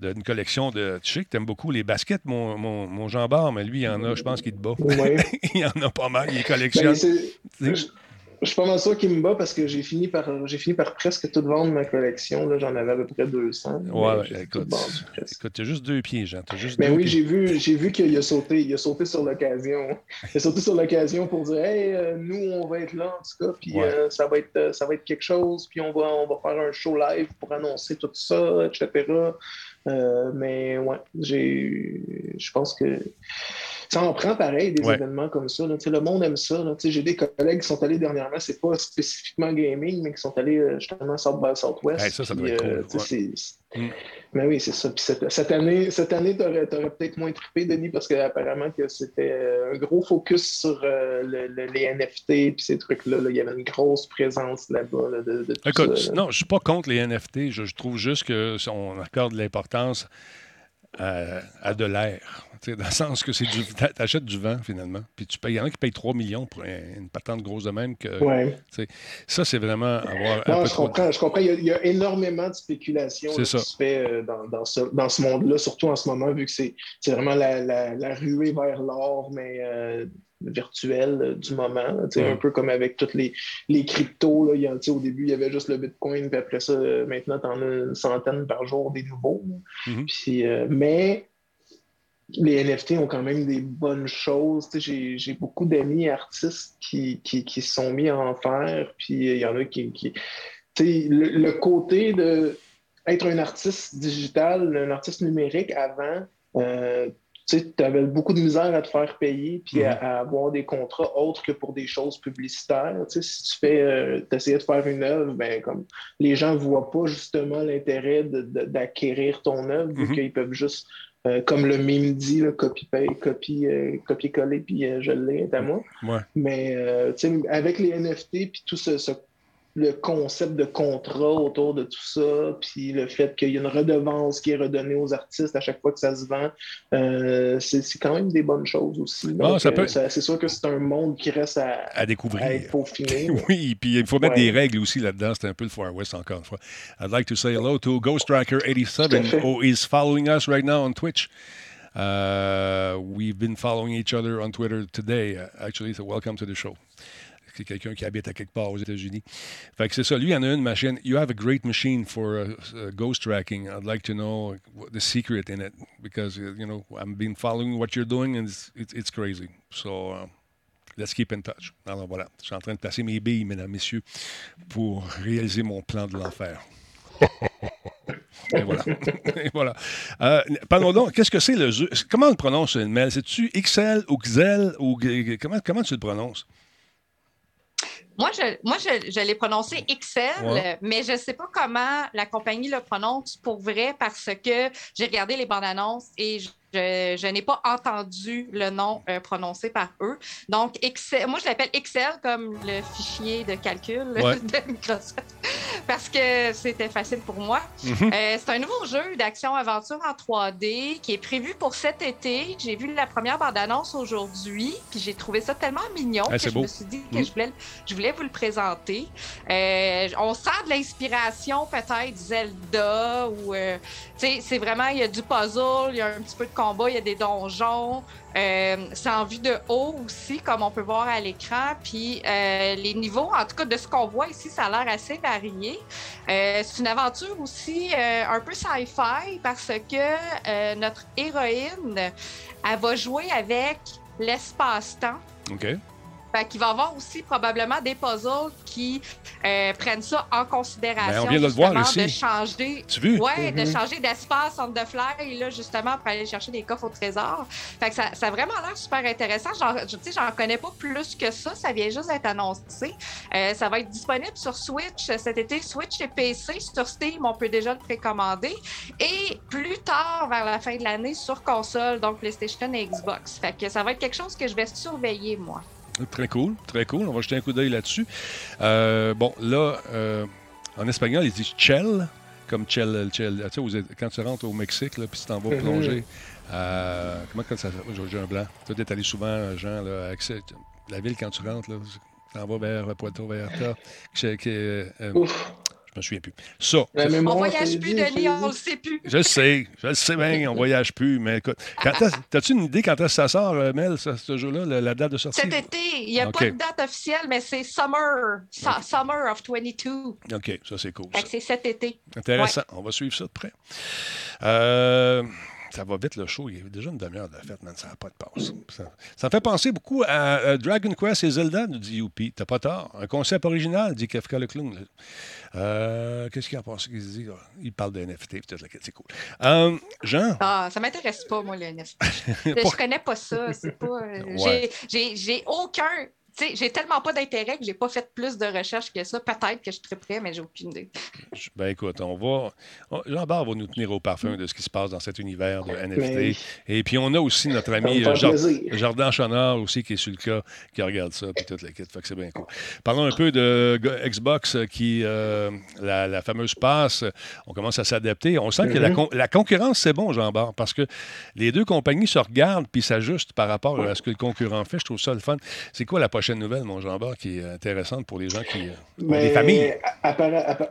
Speaker 1: d'une collection de. Tu sais que tu aimes beaucoup les baskets, mon, mon, mon Jean Bar, mais lui, il y en a, je pense qu'il te bat. [laughs] il y en a pas mal, il collectionne. Ben,
Speaker 3: je suis pas mal sûr qu'il me bat parce que j'ai fini par j'ai fini par presque tout vendre ma collection. J'en avais à peu près 200.
Speaker 1: Ouais, ouais écoute, écoute, tu as juste deux pieds, Jean. juste
Speaker 3: mais oui, j'ai vu, j'ai vu qu'il a sauté. Il a sauté sur l'occasion. Il a sauté sur l'occasion pour dire Hey, euh, nous, on va être là en tout cas, puis euh, ça, va être, euh, ça va être quelque chose, puis on va, on va faire un show live pour annoncer tout ça, etc. mais ouais, j'ai je pense que ça en prend pareil des événements comme ça. Le monde aime ça. J'ai des collègues qui sont allés dernièrement, c'est pas spécifiquement gaming, mais qui sont allés euh, justement South by Southwest.
Speaker 1: ça, ça doit être euh, cool.
Speaker 3: Mm. Mais oui, c'est ça. Puis cette, année, cette année, tu aurais, peut-être moins trippé, Denis, parce qu'apparemment que c'était euh, un gros focus sur les NFT et ces trucs-là. Il y avait une grosse présence là-bas. de,
Speaker 1: Écoute, non, je suis pas contre les NFT. Je, je trouve juste qu'on accorde l'importance à, de l'air. Dans le sens que c'est du. T'achètes du vent, finalement. Puis tu payes. Il y en a qui payent 3 millions pour une patente grosse de même. Que, Ça, c'est vraiment avoir.
Speaker 3: Non, je, comprends, je comprends. Il y, a, énormément de spéculation qui se fait euh, dans, ce, dans ce monde-là, surtout en ce moment, vu que c'est vraiment la, la, ruée vers l'or, mais. Euh, virtuel euh, du moment. Un peu comme avec toutes les, les cryptos. Là, il y a, au début, il y avait juste le Bitcoin, puis après ça, euh, maintenant, tu en as une centaine par jour des nouveaux. Mm-hmm. puis, euh, mais les NFT ont quand même des bonnes choses. J'ai beaucoup d'amis artistes qui, qui, qui, se sont mis à en faire. Puis il y en a qui. qui le, le, côté de être un artiste digital, un artiste numérique avant, tu avais beaucoup de misère à te faire payer puis à, mhm. avoir des contrats autres que pour des choses publicitaires. si tu fais, euh, essayais de faire une œuvre, ben, comme les gens ne voient pas justement l'intérêt d'acquérir ton œuvre, vu mhm. qu'ils peuvent juste, euh, comme le mime dit, copie-coller, copie, euh, copier-coller, puis je l'ai, à moi. Mais avec les NFT, puis tout ce, ce le concept de contrat autour de tout ça, puis le fait qu'il y a une redevance qui est redonnée aux artistes à chaque fois que ça se vend, euh, c'est quand même des bonnes choses aussi. Euh, c'est sûr que c'est un monde qui reste à,
Speaker 1: à découvrir. À
Speaker 3: être [laughs]
Speaker 1: oui, puis il faut mettre des règles aussi là-dedans. C'est un peu le Far West encore une fois. I'd like to say hello to Ghost Tracker 87 who is following us right now on Twitch. Uh, we've been following each other on Twitter today, actually, so welcome to the show. C'est quelqu'un qui habite à quelque part aux États-Unis. Fait que c'est ça. Lui, il en a une machine. You have a great machine for uh, uh, ghost tracking. I'd like to know the secret in it because, uh, you know, I've been following what you're doing and it's, it's, it's crazy. So, uh, let's keep in touch. Alors voilà, je suis en train de placer mes billes, mesdames, messieurs, pour réaliser mon plan de l'enfer. Et voilà. Et voilà. Euh, donc, qu'est-ce que c'est le jeu? Comment on le prononce, le? C'est-tu XL ou XL ou comment, comment tu le prononces?
Speaker 2: Moi, je, moi, je, je l'ai prononcé
Speaker 1: Ouais.
Speaker 2: mais je ne sais pas comment la compagnie le prononce pour vrai parce que j'ai regardé les bandes annonces et je, je- je n'ai pas entendu le nom euh, prononcé par eux. Donc, Excel, moi, je l'appelle Excel comme le fichier de calcul
Speaker 1: Ouais. [laughs]
Speaker 2: de Microsoft parce que c'était facile pour moi.
Speaker 1: Mhm.
Speaker 2: Euh, c'est un nouveau jeu d'action-aventure en 3D qui est prévu pour cet été. J'ai vu la première bande-annonce aujourd'hui, puis j'ai trouvé ça tellement mignon
Speaker 1: Ah,
Speaker 2: que je me suis dit que
Speaker 1: Mm.
Speaker 2: je, voulais, je voulais vous le présenter. Euh, on sent de l'inspiration peut-être Zelda ou... euh, tu sais, c'est vraiment, il y a du puzzle, il y a un petit peu de combat, il y a des donjons. Euh, c'est en vue de haut aussi, comme on peut voir à l'écran. Puis euh, les niveaux, en tout cas de ce qu'on voit ici, ça a l'air assez varié. Euh, c'est une aventure aussi euh, un peu sci-fi parce que euh, notre héroïne, elle va jouer avec l'espace-temps. Fait qu'il va y avoir aussi probablement des puzzles qui euh, prennent ça en considération.
Speaker 1: Ben, on vient de le voir
Speaker 2: justement,
Speaker 1: ici.
Speaker 2: De changer,
Speaker 1: Tu vu?
Speaker 2: ouais, de
Speaker 3: Mhm.
Speaker 2: changer d'espace on the fly, là, justement, pour aller chercher des coffres au trésor. Fait que ça, ça a vraiment l'air super intéressant. Tu sais, j'en connais pas plus que ça. Ça vient juste d'être annoncé. Euh, ça va être disponible sur Switch cet été, Switch et PC. Sur Steam, on peut déjà le précommander. Et plus tard, vers la fin de l'année, sur console, donc PlayStation et Xbox. Fait que ça va être quelque chose que je vais surveiller, moi.
Speaker 1: Très cool, très cool. On va jeter un coup d'œil là-dessus. Euh, bon, là, euh, en espagnol, ils disent chel, comme chel, chel. Tu sais, quand tu rentres au Mexique, là, puis tu t'en vas
Speaker 3: Mhm.
Speaker 1: plonger. euh, comment ça s'appelle? J'ai- un blanc. Tu es allé souvent, Jean, là, la ville, quand tu rentres, là, tu t'en vas vers Puerto Vallarta. euh,
Speaker 3: Ouf,
Speaker 1: je me souviens plus. Ça,
Speaker 3: la
Speaker 2: On voyage plus,
Speaker 3: dit,
Speaker 2: Denis, on le sait plus.
Speaker 1: je le sais, je le sais bien, on voyage plus, mais écoute. T'as-tu une idée quand est-ce que ça sort, euh, Mel, ça, ce jeu-là, la, la date de sortie?
Speaker 2: Cet été, il n'y a pas de date officielle, mais c'est Summer. Summer of 22.
Speaker 1: OK, ça, c'est cool.
Speaker 2: C'est cet été.
Speaker 1: Intéressant. On va suivre ça de près. Euh, ça va vite le show. Il y a déjà une demi-heure de fête, man. Ça n'a pas de passe. Ça, ça me fait penser beaucoup à, euh, Dragon Quest et Zelda, nous dit Youpi. T'as pas tort. Un concept original, dit Kafka le clown. Euh, Qu'est-ce qu'il a pensé qu'il dit? Il parle de NFT. C'est cool. Euh, Jean,
Speaker 2: Ah, ça m'intéresse pas, moi, le NFT. [laughs] je
Speaker 1: Pour-
Speaker 2: connais pas ça. Pas. euh,
Speaker 1: Ouais.
Speaker 2: j'ai aucun. Tu sais, j'ai tellement pas d'intérêt que j'ai pas fait plus de recherches que ça. Peut-être que je serais prêt, mais j'ai aucune idée.
Speaker 1: ben écoute, on va. on- Jean-Bart va nous tenir au parfum de ce qui se passe dans cet univers de NFT.
Speaker 3: Mais-
Speaker 1: Et puis, on a aussi notre ami euh,
Speaker 3: plaisir.
Speaker 1: Jardin Chonard aussi qui est sur le cas, qui regarde ça, puis toute la kit. Fait que c'est bien cool. Parlons un peu de Xbox euh, qui, euh, la, la fameuse passe, on commence à s'adapter. On sent que la,
Speaker 3: Mhm.
Speaker 1: con- la concurrence, c'est bon, Jean-Bart, parce que les deux compagnies se regardent puis s'ajustent par rapport à ce que le concurrent fait. Je trouve ça le fun. C'est quoi la prochaine nouvelle, mon Jean-Bart, qui est intéressante pour les gens qui euh, des familles?
Speaker 3: appara-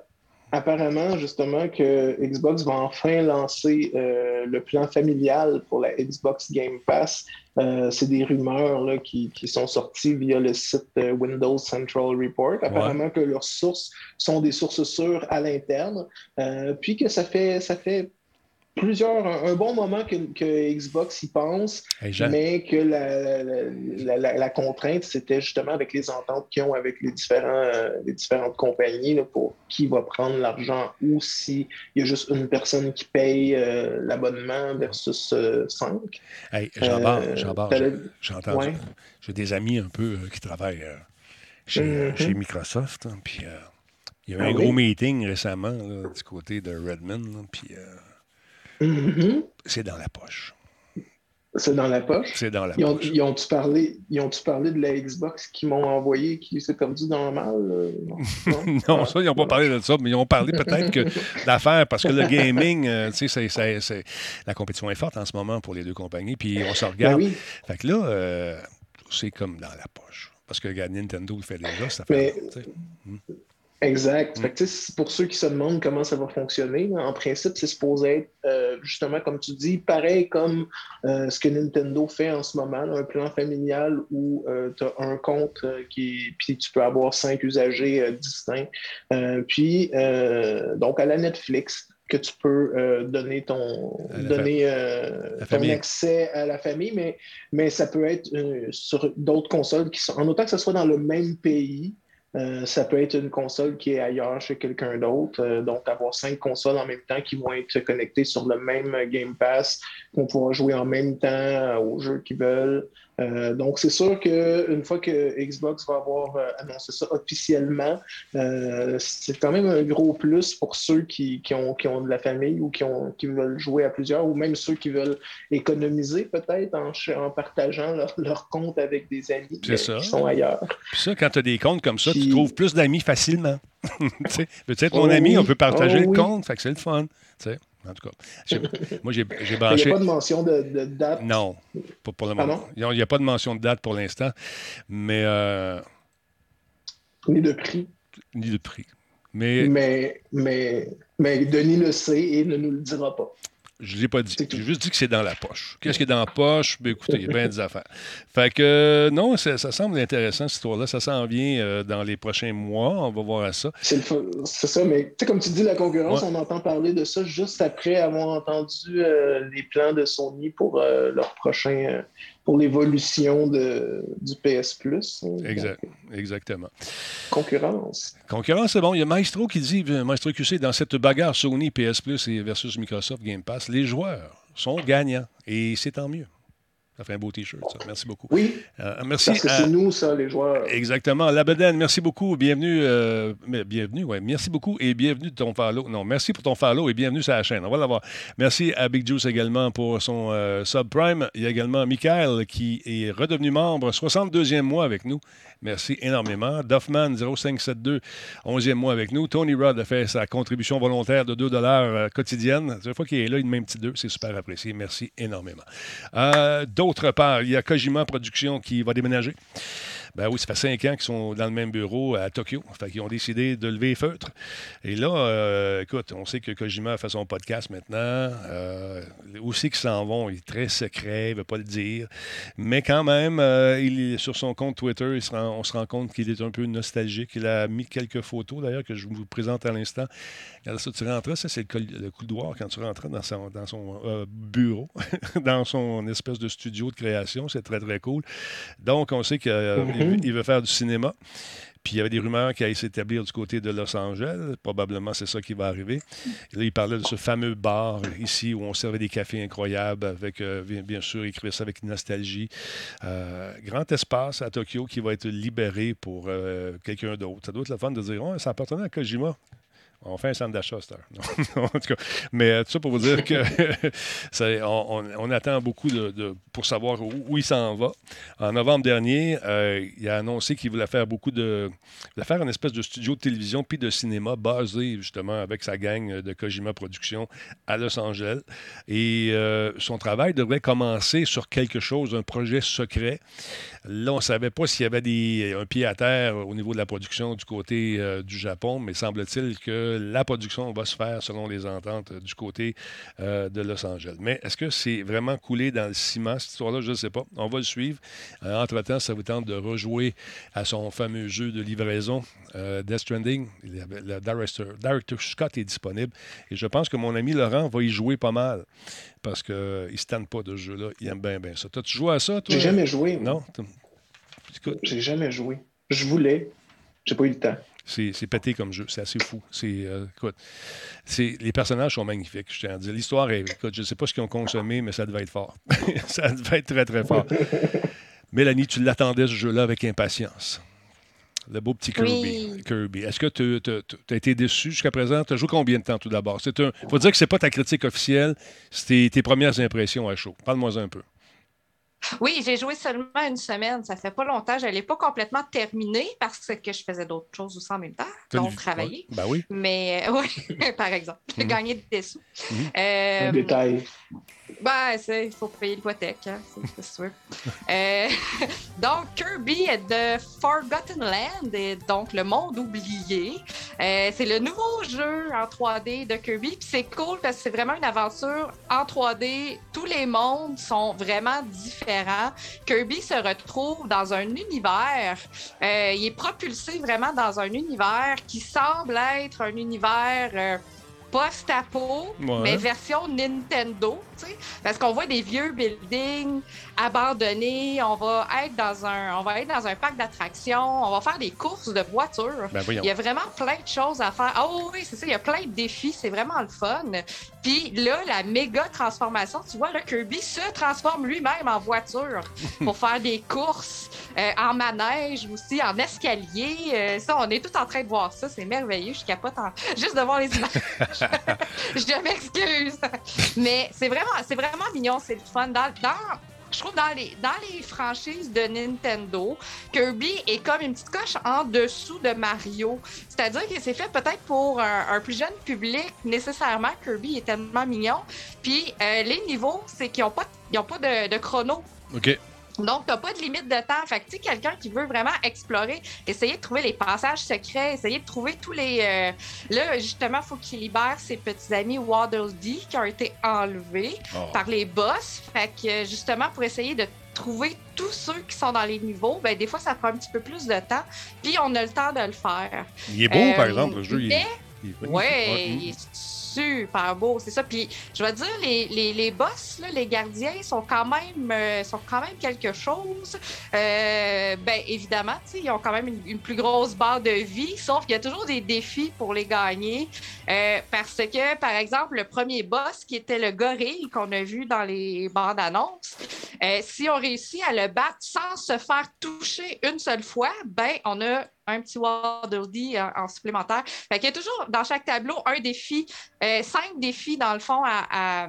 Speaker 3: apparemment, justement, que Xbox va enfin lancer euh, le plan familial pour la Xbox Game Pass. Euh, c'est des rumeurs là, qui, qui sont sorties via le site euh, Windows Central Report. Apparemment que leurs sources sont des sources sûres à l'interne. Puis que ça fait, ça fait plusieurs, un, bon moment que, que Xbox y pense.
Speaker 1: Hey,
Speaker 3: Mais que la, la- la- la- la contrainte, c'était justement avec les ententes qu'ils ont avec les, différents, euh, les différentes compagnies là, pour qui va prendre l'argent ou s'il y a juste une personne qui paye euh, l'abonnement versus euh, cinq.
Speaker 1: hey, Jean-Bart,
Speaker 3: Euh,
Speaker 1: Jean-Bart,
Speaker 3: t'allais-
Speaker 1: j'ai-.
Speaker 3: Ouais.
Speaker 1: Des amis un peu qui travaillent euh, chez, chez Microsoft. hein, puis il y a eu
Speaker 3: Ah
Speaker 1: un
Speaker 3: oui?
Speaker 1: gros meeting récemment là, du côté de Redmond. puis
Speaker 3: Mhm.
Speaker 1: c'est dans la poche.
Speaker 3: C'est dans la poche.
Speaker 1: C'est dans la
Speaker 3: Ils ont-
Speaker 1: poche.
Speaker 3: ils ont-tu parlé, ils ont-tu parlé de la Xbox qu'ils m'ont envoyé qui s'est perdu dans le mal? euh, Non, [laughs]
Speaker 1: non, ça, ils n'ont pas parlé de ça, mais ils ont parlé peut-être que [laughs] d'affaires, parce que le gaming, euh, tu sais, c'est- c'est- c'est- la compétition est forte en ce moment pour les deux compagnies, puis on se
Speaker 3: Ben
Speaker 1: regarde.
Speaker 3: oui,
Speaker 1: Fait que là, euh, c'est comme dans la poche. Parce que regarde, Nintendo le fait déjà, ça
Speaker 3: Mais-
Speaker 1: fait.
Speaker 3: Exact. Mm. pour ceux qui se demandent comment ça va fonctionner, en principe, c'est supposé être euh, justement, comme tu dis, pareil comme euh, ce que Nintendo fait en ce moment, un plan familial où euh, tu as un compte qui puis tu peux avoir cinq usagers distincts. puis, donc, à la Netflix, que tu peux donner ton, donner, ton accès à la famille, mais, mais ça peut être sur d'autres consoles qui sont, en autant que ce soit dans le même pays, euh, ça peut être une console qui est ailleurs chez quelqu'un d'autre. Euh, donc, avoir cinq consoles en même temps qui vont être connectées sur le même Game Pass, qu'on pourra jouer en même temps aux jeux qu'ils veulent. Euh, donc, c'est sûr qu'une fois que Xbox va avoir euh, annoncé ça officiellement, euh, c'est quand même un gros plus pour ceux qui, ont, ont, de la famille ou qui, ont, qui veulent jouer à plusieurs, ou même ceux qui veulent économiser peut-être en, en, partageant leur, compte avec des amis qui sont ailleurs.
Speaker 1: Puis ça, quand tu as des comptes comme ça, tu trouves plus d'amis facilement. [laughs] peut-être mon oh ami, on peut partager oh le compte, fait que c'est le fun. En tout cas, moi, j'ai branché. [laughs]
Speaker 3: Il n'y a pas de mention de, date?
Speaker 1: Non, pas pour le moment. Il n'y a, pas de mention de date pour l'instant, mais. Euh,
Speaker 3: ni de prix.
Speaker 1: Ni de prix. Mais...
Speaker 3: Mais, mais, mais Denis le sait et ne nous le dira pas.
Speaker 1: Je ne l'ai pas dit. J'ai juste dit que c'est dans la poche. Qu'est-ce qui est dans la poche? Ben, écoutez, il y a bien des [laughs] affaires. Fait que, euh, non, ça, semble intéressant, cette histoire-là. Ça s'en vient euh, dans les prochains mois. On va voir à ça.
Speaker 3: C'est ça, mais comme tu dis, la concurrence, on entend parler de ça juste après avoir entendu euh, les plans de Sony pour leur prochain pour l'évolution du PS Plus.
Speaker 1: Exact, exactement.
Speaker 3: Concurrence.
Speaker 1: Concurrence, c'est bon. Il y a Maestro qui dit, Maestro QC, dans cette bagarre Sony PS Plus versus Microsoft Game Pass, les joueurs sont gagnants et c'est tant mieux. Ça fait un beau T-shirt, ça. Merci beaucoup.
Speaker 3: Oui. Euh, merci. Parce que c'est nous, ça, les joueurs.
Speaker 1: Exactement. Labeden, merci beaucoup. Bienvenue. Euh, bienvenue, ouais. Merci beaucoup et bienvenue de ton follow. Non, merci pour ton follow et bienvenue sur la chaîne. On va l'avoir. Merci à Big Juice également pour son euh, subprime. Il y a également Michael qui est redevenu membre, 62e mois avec nous. Merci énormément. Duffman 0572, 11e mois avec nous. Tony Rudd a fait sa contribution volontaire de 2 dollars quotidienne. Chaque fois qu'il est là, il met un petit 2. C'est super apprécié. Merci énormément. D'autre part, il y a Kojima Productions qui va déménager. Ben oui, ça fait cinq ans qu'ils sont dans le même bureau à Tokyo. Fait qu'ils ont décidé de lever feutre. Et là, euh, écoute, on sait que Kojima a fait son podcast maintenant. Euh, aussi qu'ils s'en vont, il est très secret, il ne veut pas le dire. Mais quand même, euh, sur son compte Twitter, on se rend compte qu'il est un peu nostalgique. Il a mis quelques photos, d'ailleurs, que je vous présente à l'instant. Quand ça, tu rentrais, ça, c'est le, couloir quand tu rentrais dans son, dans son bureau, [laughs] dans son espèce de studio de création. C'est très, très cool. Donc, on sait que il veut faire du cinéma. Puis il y avait des rumeurs qui allaient s'établir du côté de Los Angeles. Probablement, c'est ça qui va arriver. là, il parlait de ce fameux bar ici où on servait des cafés incroyables, avec, euh, bien, sûr, il écrivait ça avec nostalgie. Euh, grand espace à Tokyo qui va être libéré pour euh, quelqu'un d'autre. Ça doit être le fun de dire oh, ça appartenait à Kojima. On fait un centre d'achat, [laughs] en tout cas. Mais euh, tout ça pour vous dire que [laughs] on, attend beaucoup pour savoir où, il s'en va. En novembre dernier, euh, il a annoncé qu'il voulait faire beaucoup de. Il voulait faire une espèce de studio de télévision puis de cinéma basé justement avec sa gang de Kojima Productions à Los Angeles. Et euh, son travail devrait commencer sur quelque chose, un projet secret. Là, on ne savait pas s'il y avait des, un pied à terre au niveau de la production du côté du Japon, mais semble-t-il que la production va se faire selon les ententes du côté euh, de Los Angeles. Mais est-ce que c'est vraiment coulé dans le ciment, cette histoire-là? Je ne sais pas. On va le suivre. Euh, entre-temps, ça vous tente de rejouer à son fameux jeu de livraison, euh, Death Stranding. Le director, Scott est disponible. Et je pense que mon ami Laurent va y jouer pas mal parce qu'il ne se tente pas de ce jeu-là. Il aime bien, bien ça. T'as-tu joué à ça, toi?
Speaker 3: J'ai jamais joué.
Speaker 1: Non?
Speaker 3: J'ai jamais joué. Je voulais. J'ai pas eu le temps.
Speaker 1: C'est pété comme jeu. C'est assez fou. C'est, euh, écoute, les personnages sont magnifiques, je tiens à dire. L'histoire est. Écoute, je ne sais pas ce qu'ils ont consommé, mais ça devait être fort. [laughs] ça devait être très, très fort. [laughs] Mélanie, tu l'attendais ce jeu-là avec impatience. Le beau petit Kirby. Kirby. Est-ce que tu as été déçu jusqu'à présent? Tu as joué combien de temps tout d'abord? Il faut dire que ce n'est pas ta critique officielle, c'était tes premières impressions à chaud. Parle-moi un peu.
Speaker 2: Oui, j'ai joué seulement une semaine. Ça fait pas longtemps. Je n'allais pas complètement terminer parce que je faisais d'autres choses aussi en même temps, donc travailler.
Speaker 1: Ben oui.
Speaker 2: Mais [laughs] oui, par exemple, j'ai mhm. gagné des sous.
Speaker 3: Mhm. Euh, un détail.
Speaker 2: Ben, il faut payer l'hypothèque, hein, c'est sûr. [laughs] euh, [laughs] donc, Kirby de Forgotten Land, et donc le monde oublié. Euh, c'est le nouveau jeu en 3D de Kirby. Puis c'est cool parce que c'est vraiment une aventure en 3D. Tous les mondes sont vraiment différents. Kirby se retrouve dans un univers. Euh, il est propulsé vraiment dans un univers qui semble être un univers. Post-apo, mais version Nintendo, parce qu'on voit des vieux buildings abandonnés, on va être dans un, on va être dans un parc d'attractions, on va faire des courses de voitures.
Speaker 1: Ben,
Speaker 2: il y a vraiment plein de choses à faire. Oh oui, c'est ça, il y a plein de défis, c'est vraiment le fun. Puis là, la méga transformation, tu vois, là, Kirby se transforme lui-même en voiture [laughs] pour faire des courses euh, en manège aussi, en escalier. Euh, ça, on est tout en train de voir ça, c'est merveilleux. Je capote en... [laughs] juste de voir les images. [laughs] [laughs] je m'excuse. Mais c'est vraiment, c'est vraiment mignon, c'est le fun. Dans, je trouve dans les, dans les franchises de Nintendo, Kirby est comme une petite coche en dessous de Mario. C'est-à-dire que c'est fait peut-être pour un, plus jeune public. Nécessairement, Kirby est tellement mignon. Puis euh, les niveaux, c'est qu'ils n'ont pas, ont pas de, de chrono.
Speaker 1: OK.
Speaker 2: Donc, tu n'as pas de limite de temps. Fait que, tu sais, quelqu'un qui veut vraiment explorer, essayer de trouver les passages secrets, essayer de trouver tous les. Euh, là, justement, il faut qu'il libère ses petits amis Waddle Dee qui ont été enlevés oh. par les boss. Fait que, justement, pour essayer de trouver tous ceux qui sont dans les niveaux, ben, des fois, ça prend un petit peu plus de temps. Puis, on a le temps de le faire.
Speaker 1: Il est beau, par euh, exemple, le jeu.
Speaker 2: Mais, il est... Ouais, il est super beau, c'est ça. Puis je vais dire, les, les, boss, là, les gardiens sont quand même euh, sont quand même quelque chose. Euh, ben évidemment, ils ont quand même une, plus grosse barre de vie, sauf qu'il y a toujours des défis pour les gagner. Euh, parce que, par exemple, le premier boss qui était le gorille qu'on a vu dans les bandes annonces, si on réussit à le battre sans se faire toucher une seule fois, ben on a un petit Waddle en, en, supplémentaire. Fait qu'il y a toujours dans chaque tableau un défi, euh, cinq défis dans le fond à,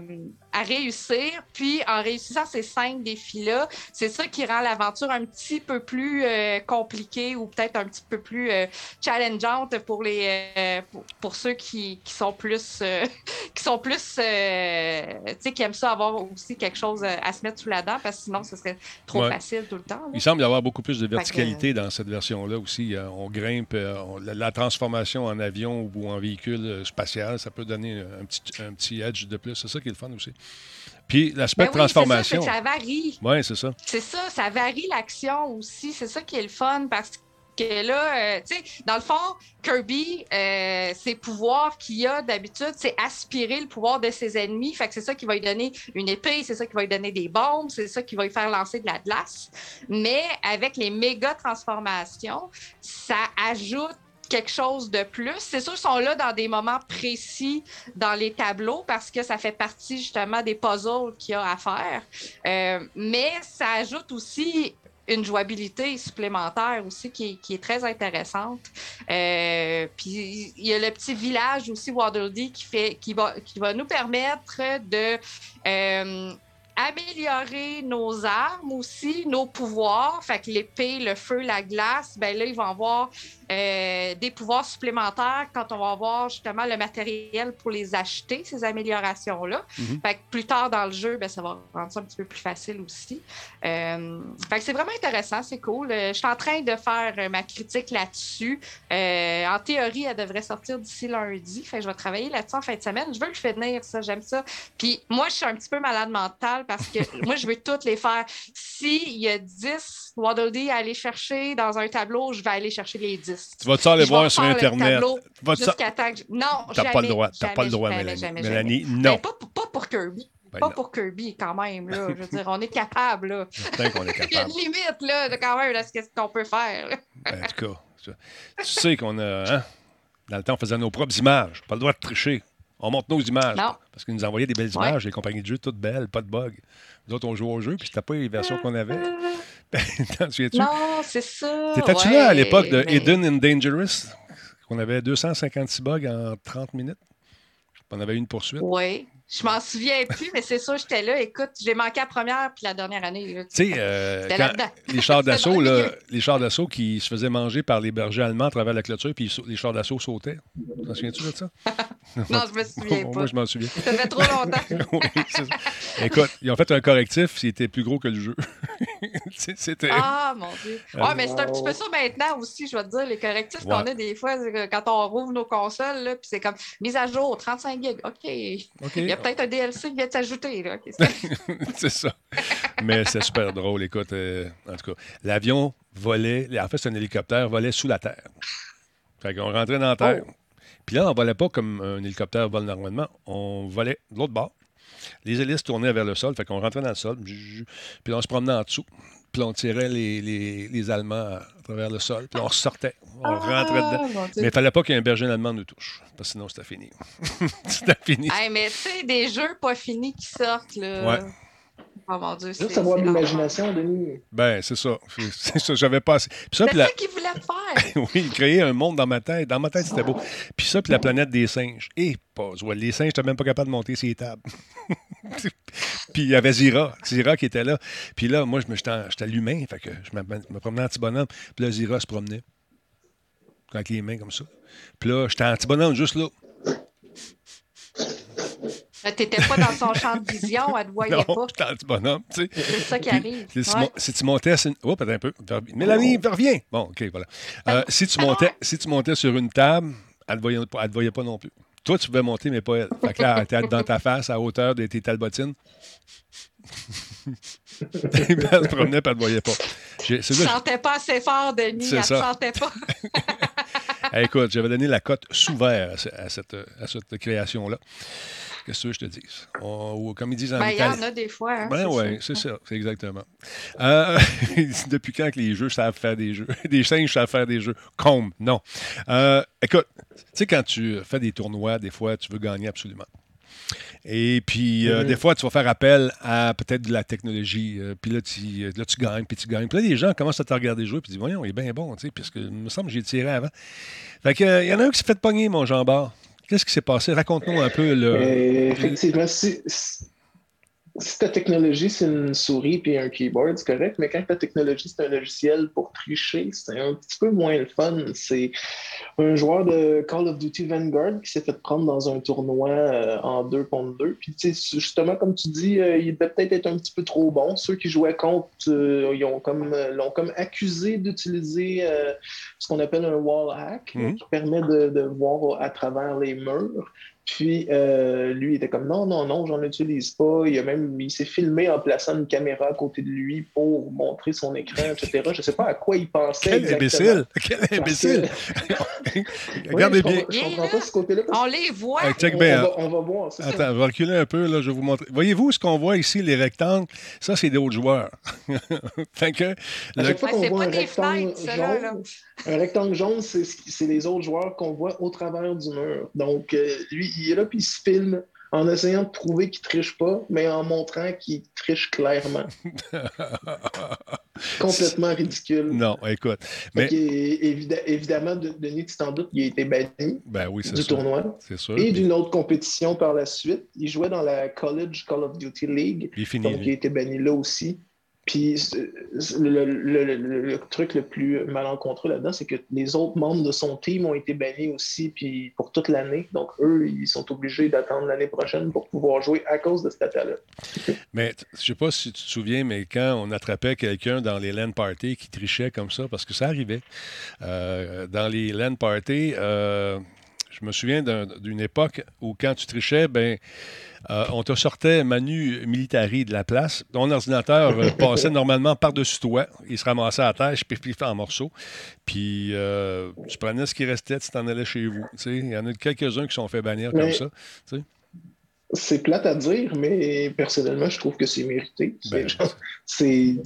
Speaker 2: à réussir. Puis en réussissant ces cinq défis-là, c'est ça qui rend l'aventure un petit peu plus euh, compliquée ou peut-être un petit peu plus euh, challengeante pour les euh, pour, ceux qui, qui, sont plus [laughs] qui sont plus tu sais qui aiment ça avoir aussi quelque chose à se mettre sous la dent parce que sinon ce serait trop facile tout le temps.
Speaker 1: Il semble y avoir beaucoup plus de verticalité dans cette version-là aussi. On grimpe la, transformation en avion ou en véhicule spatial, ça peut donner un petit un petit edge de plus. C'est ça qui est le fun aussi. Puis l'aspect ben transformation.
Speaker 2: Ça, ça varie.
Speaker 1: Oui, c'est ça.
Speaker 2: C'est ça, ça varie l'action aussi. C'est ça qui est le fun parce que là, euh, tu sais, dans le fond, Kirby, euh, ses pouvoirs qu'il a d'habitude, c'est aspirer le pouvoir de ses ennemis. Fait que c'est ça qui va lui donner une épée, c'est ça qui va lui donner des bombes, c'est ça qui va lui faire lancer de la glace. Mais avec les méga transformations, ça ajoute quelque chose de plus. C'est sûr, ils sont là dans des moments précis dans les tableaux parce que ça fait partie justement des puzzles qu'il y a à faire. Euh, mais ça ajoute aussi une jouabilité supplémentaire aussi qui, est très intéressante. Euh, puis il y a le petit village aussi Waddle qui fait qui va qui va nous permettre de euh, améliorer nos armes aussi, nos pouvoirs. Fait que l'épée, le feu, la glace, ben là, ils vont avoir euh, des pouvoirs supplémentaires quand on va avoir justement le matériel pour les acheter, ces améliorations-là. Mhm. Fait que plus tard dans le jeu, ben, ça va rendre ça un petit peu plus facile aussi. Euh, fait que c'est vraiment intéressant, c'est cool. Euh, je suis en train de faire ma critique là-dessus. en théorie, elle devrait sortir d'ici lundi. Fait que je vais travailler là-dessus en fin de semaine. Je veux le finir, ça, j'aime ça. Puis moi, je suis un petit peu malade mentale parce que [laughs] moi, je veux toutes les faire. S'il y a 10 Waddle Dee à aller chercher dans un tableau, je vais aller chercher les 10.
Speaker 1: Tu vas-tu aller voir sur Internet?
Speaker 2: Temps que... Non,
Speaker 1: T'as pas le droit. T'as pas le droit, Mélanie. Jamais, Mélanie, non.
Speaker 2: Ben, pas, pas, pour Kirby. Ben pas pour Kirby, quand même. Là. Je veux dire, on est capable. Là.
Speaker 1: qu'on est capable. [laughs]
Speaker 2: Il y a une limite, là, de quand même, de ce qu'on peut faire.
Speaker 1: Ben, en tout cas, tu sais qu'on a. Hein? Dans le temps, on faisait nos propres images. Pas le droit de tricher. On monte nos images.
Speaker 2: Non.
Speaker 1: Parce qu'ils nous envoyaient des belles images, les compagnies de jeux toutes belles, pas de bugs. Nous autres, on jouait au jeu, puis c'était pas les versions qu'on avait. [laughs]
Speaker 2: T'en souviens-tu? Non, c'est ça.
Speaker 1: T'étais-tu là à l'époque de Hidden and Dangerous? Qu'on avait 256 bugs en 30 minutes? On avait une poursuite.
Speaker 2: Oui. Je m'en souviens plus, mais c'est sûr, j'étais là. Écoute, j'ai manqué la première puis la dernière année.
Speaker 1: Tu sais, euh, les chars [laughs] d'assaut, les chars d'assaut qui se faisaient manger par les bergers allemands à travers la clôture, puis les chars d'assaut sautaient. T'en souviens-tu de ça? [laughs]
Speaker 2: non, je me souviens [laughs] pas.
Speaker 1: Moi, je m'en souviens.
Speaker 2: Ça fait trop longtemps.
Speaker 1: oui. Écoute, ils ont fait un correctif, c'était plus gros que le jeu.
Speaker 2: c'était... Ah, mon Dieu. Ouais, mais c'est un petit peu ça maintenant aussi, je vais te dire, les correctifs qu'on a des fois quand on rouvre nos consoles, puis c'est comme mise à jour, 35 gigs. OK. Il y a peut-être un DLC qui vient de s'ajouter. [laughs] [laughs]
Speaker 1: c'est ça. Mais c'est super drôle. Écoute, euh, en tout cas, l'avion volait, en fait, c'est un hélicoptère, volait sous la terre. Fait qu'on rentrait dans la terre. Oh. Puis là, on volait pas comme un hélicoptère vole normalement. On volait de l'autre bord. Les hélices tournaient vers le sol. Fait qu'on rentrait dans le sol. Puis on se promenait en dessous. Puis on tirait les, les, les, Allemands à travers le sol. Puis on sortait. On ah, rentrait dedans. Mais il ne fallait pas qu'un berger allemand nous touche. Parce que sinon, c'était fini. [laughs] c'était fini.
Speaker 2: mais tu sais, des jeux pas finis qui sortent. Là.
Speaker 1: Ouais.
Speaker 2: Oh mon Dieu,
Speaker 3: avoir de l'imagination, Denis.
Speaker 1: Ben, c'est ça. C'est ça, j'avais pas assez.
Speaker 2: C'est ça, qu'il voulait faire. [laughs]
Speaker 1: oui, créer un monde dans ma tête. Dans ma tête, c'était beau. Puis ça, puis la planète des singes. Et pas, les singes, j'étais même pas capable de monter ces tables. [laughs] puis il y avait Zira. Zira qui était là. Puis là, moi, j'étais l'humain. Fait que je me, promenais en petit bonhomme. Puis là, Zira se promenait. Avec les mains comme ça. Puis là, j'étais en petit bonhomme juste là.
Speaker 2: Tu n'étais pas dans son champ de vision, elle ne te voyait non, pas.
Speaker 1: Dans le bonhomme, tu sais.
Speaker 2: C'est ça qui arrive.
Speaker 1: Si, tu montais sur une... Oh, peut-être un peu. Mélanie, reviens. Bon, OK, voilà. Euh, si, tu montais, si tu montais sur une table, elle ne te, voyait pas, te voyait pas non plus. Toi, tu pouvais monter, mais pas elle. Fait que là, elle était dans ta face, à hauteur de tes talbotines. [laughs] elle se promenait, et elle ne voyait pas.
Speaker 2: Je ne sentais pas assez fort, Denis. Elle ne sentait pas. [laughs]
Speaker 1: écoute, j'avais donné la cote sous vert à cette, à cette création-là. Qu'est-ce que je te dis? ou comme ils disent en
Speaker 2: ben, Il y en a des fois. Hein,
Speaker 1: ben oui, c'est ça, c'est exactement. Euh, [laughs] depuis quand que les jeux savent faire des jeux? Des singes savent faire des jeux? Comme, non. Euh, écoute, tu sais, quand tu fais des tournois, des fois, tu veux gagner absolument. Et puis, euh, mm-hmm. des fois, tu vas faire appel à peut-être de la technologie. puis là tu, là, tu gagnes, puis tu gagnes. Puis là, les gens commencent à te regarder jouer, puis ils disent Voyons, il est bien bon, tu sais, puisque il me semble que j'ai tiré avant. Fait que, il y en a un qui s'est fait pogner, mon jambard. Qu'est-ce qui s'est passé? Raconte-nous un peu. Le...
Speaker 3: Euh, effectivement, si ta technologie, c'est une souris puis un keyboard, c'est correct, mais quand ta technologie, c'est un logiciel pour tricher, c'est un petit peu moins le fun. C'est un joueur de Call of Duty Vanguard qui s'est fait prendre dans un tournoi euh, en deux contre deux. Puis, justement, comme tu dis, euh, il devait peut-être être un petit peu trop bon. Ceux qui jouaient contre, euh, ils ont comme, l'ont comme accusé d'utiliser ce qu'on appelle un wall hack, mmh. qui permet de, de voir à travers les murs. Puis euh, lui, il était comme non, non, non, j'en utilise pas. Il, a même, il s'est filmé en plaçant une caméra à côté de lui pour montrer son écran, etc. Je ne sais pas à quoi il pensait.
Speaker 1: Quel imbécile! Quel imbécile! [laughs] [laughs] Regardez bien.
Speaker 3: Je comprends pas ce côté-là.
Speaker 2: On les voit.
Speaker 1: check
Speaker 3: on,
Speaker 1: bien.
Speaker 3: On, va, voir.
Speaker 1: Attends, ça. on va reculer un peu, là, je vais vous montrer. Voyez-vous ce qu'on voit ici, les rectangles? Ça, c'est d'autres joueurs. [laughs] fait que,
Speaker 3: fois qu'on voit un rectangle jaune, un rectangle jaune, c'est les autres joueurs qu'on voit au travers du mur. Donc, euh, lui, il est là, puis il se filme en essayant de prouver qu'il triche pas, mais en montrant qu'il triche clairement. [laughs] Complètement ridicule.
Speaker 1: Non, écoute. Mais...
Speaker 3: évidemment, Denis, tu t'en doutes, il a été banni
Speaker 1: ben oui,
Speaker 3: du tournoi.
Speaker 1: Sûr,
Speaker 3: et d'une autre compétition par la suite. Il jouait dans la College Call of Duty League.
Speaker 1: Il
Speaker 3: donc, il a été banni là aussi. Puis le, truc le plus malencontreux là-dedans, c'est que les autres membres de son team ont été bannis aussi puis pour toute l'année. Donc, eux, ils sont obligés d'attendre l'année prochaine pour pouvoir jouer à cause de cet attaque-là.
Speaker 1: mais je ne sais pas si tu te souviens, mais quand on attrapait quelqu'un dans les LAN parties qui trichait comme ça, parce que ça arrivait, euh, dans les LAN parties, euh, je me souviens d'une époque où quand tu trichais, ben euh, on te sortait Manu Militari de la place. Ton ordinateur euh, [laughs] passait normalement par-dessus toi. Il se ramassait à terre, puis il fait en morceaux. Puis euh, tu prenais ce qui restait, tu t'en allais chez vous. Il y en a quelques-uns qui sont fait bannir comme ça.
Speaker 3: C'est plate à dire, mais personnellement, je trouve que c'est mérité. Ben, c'est,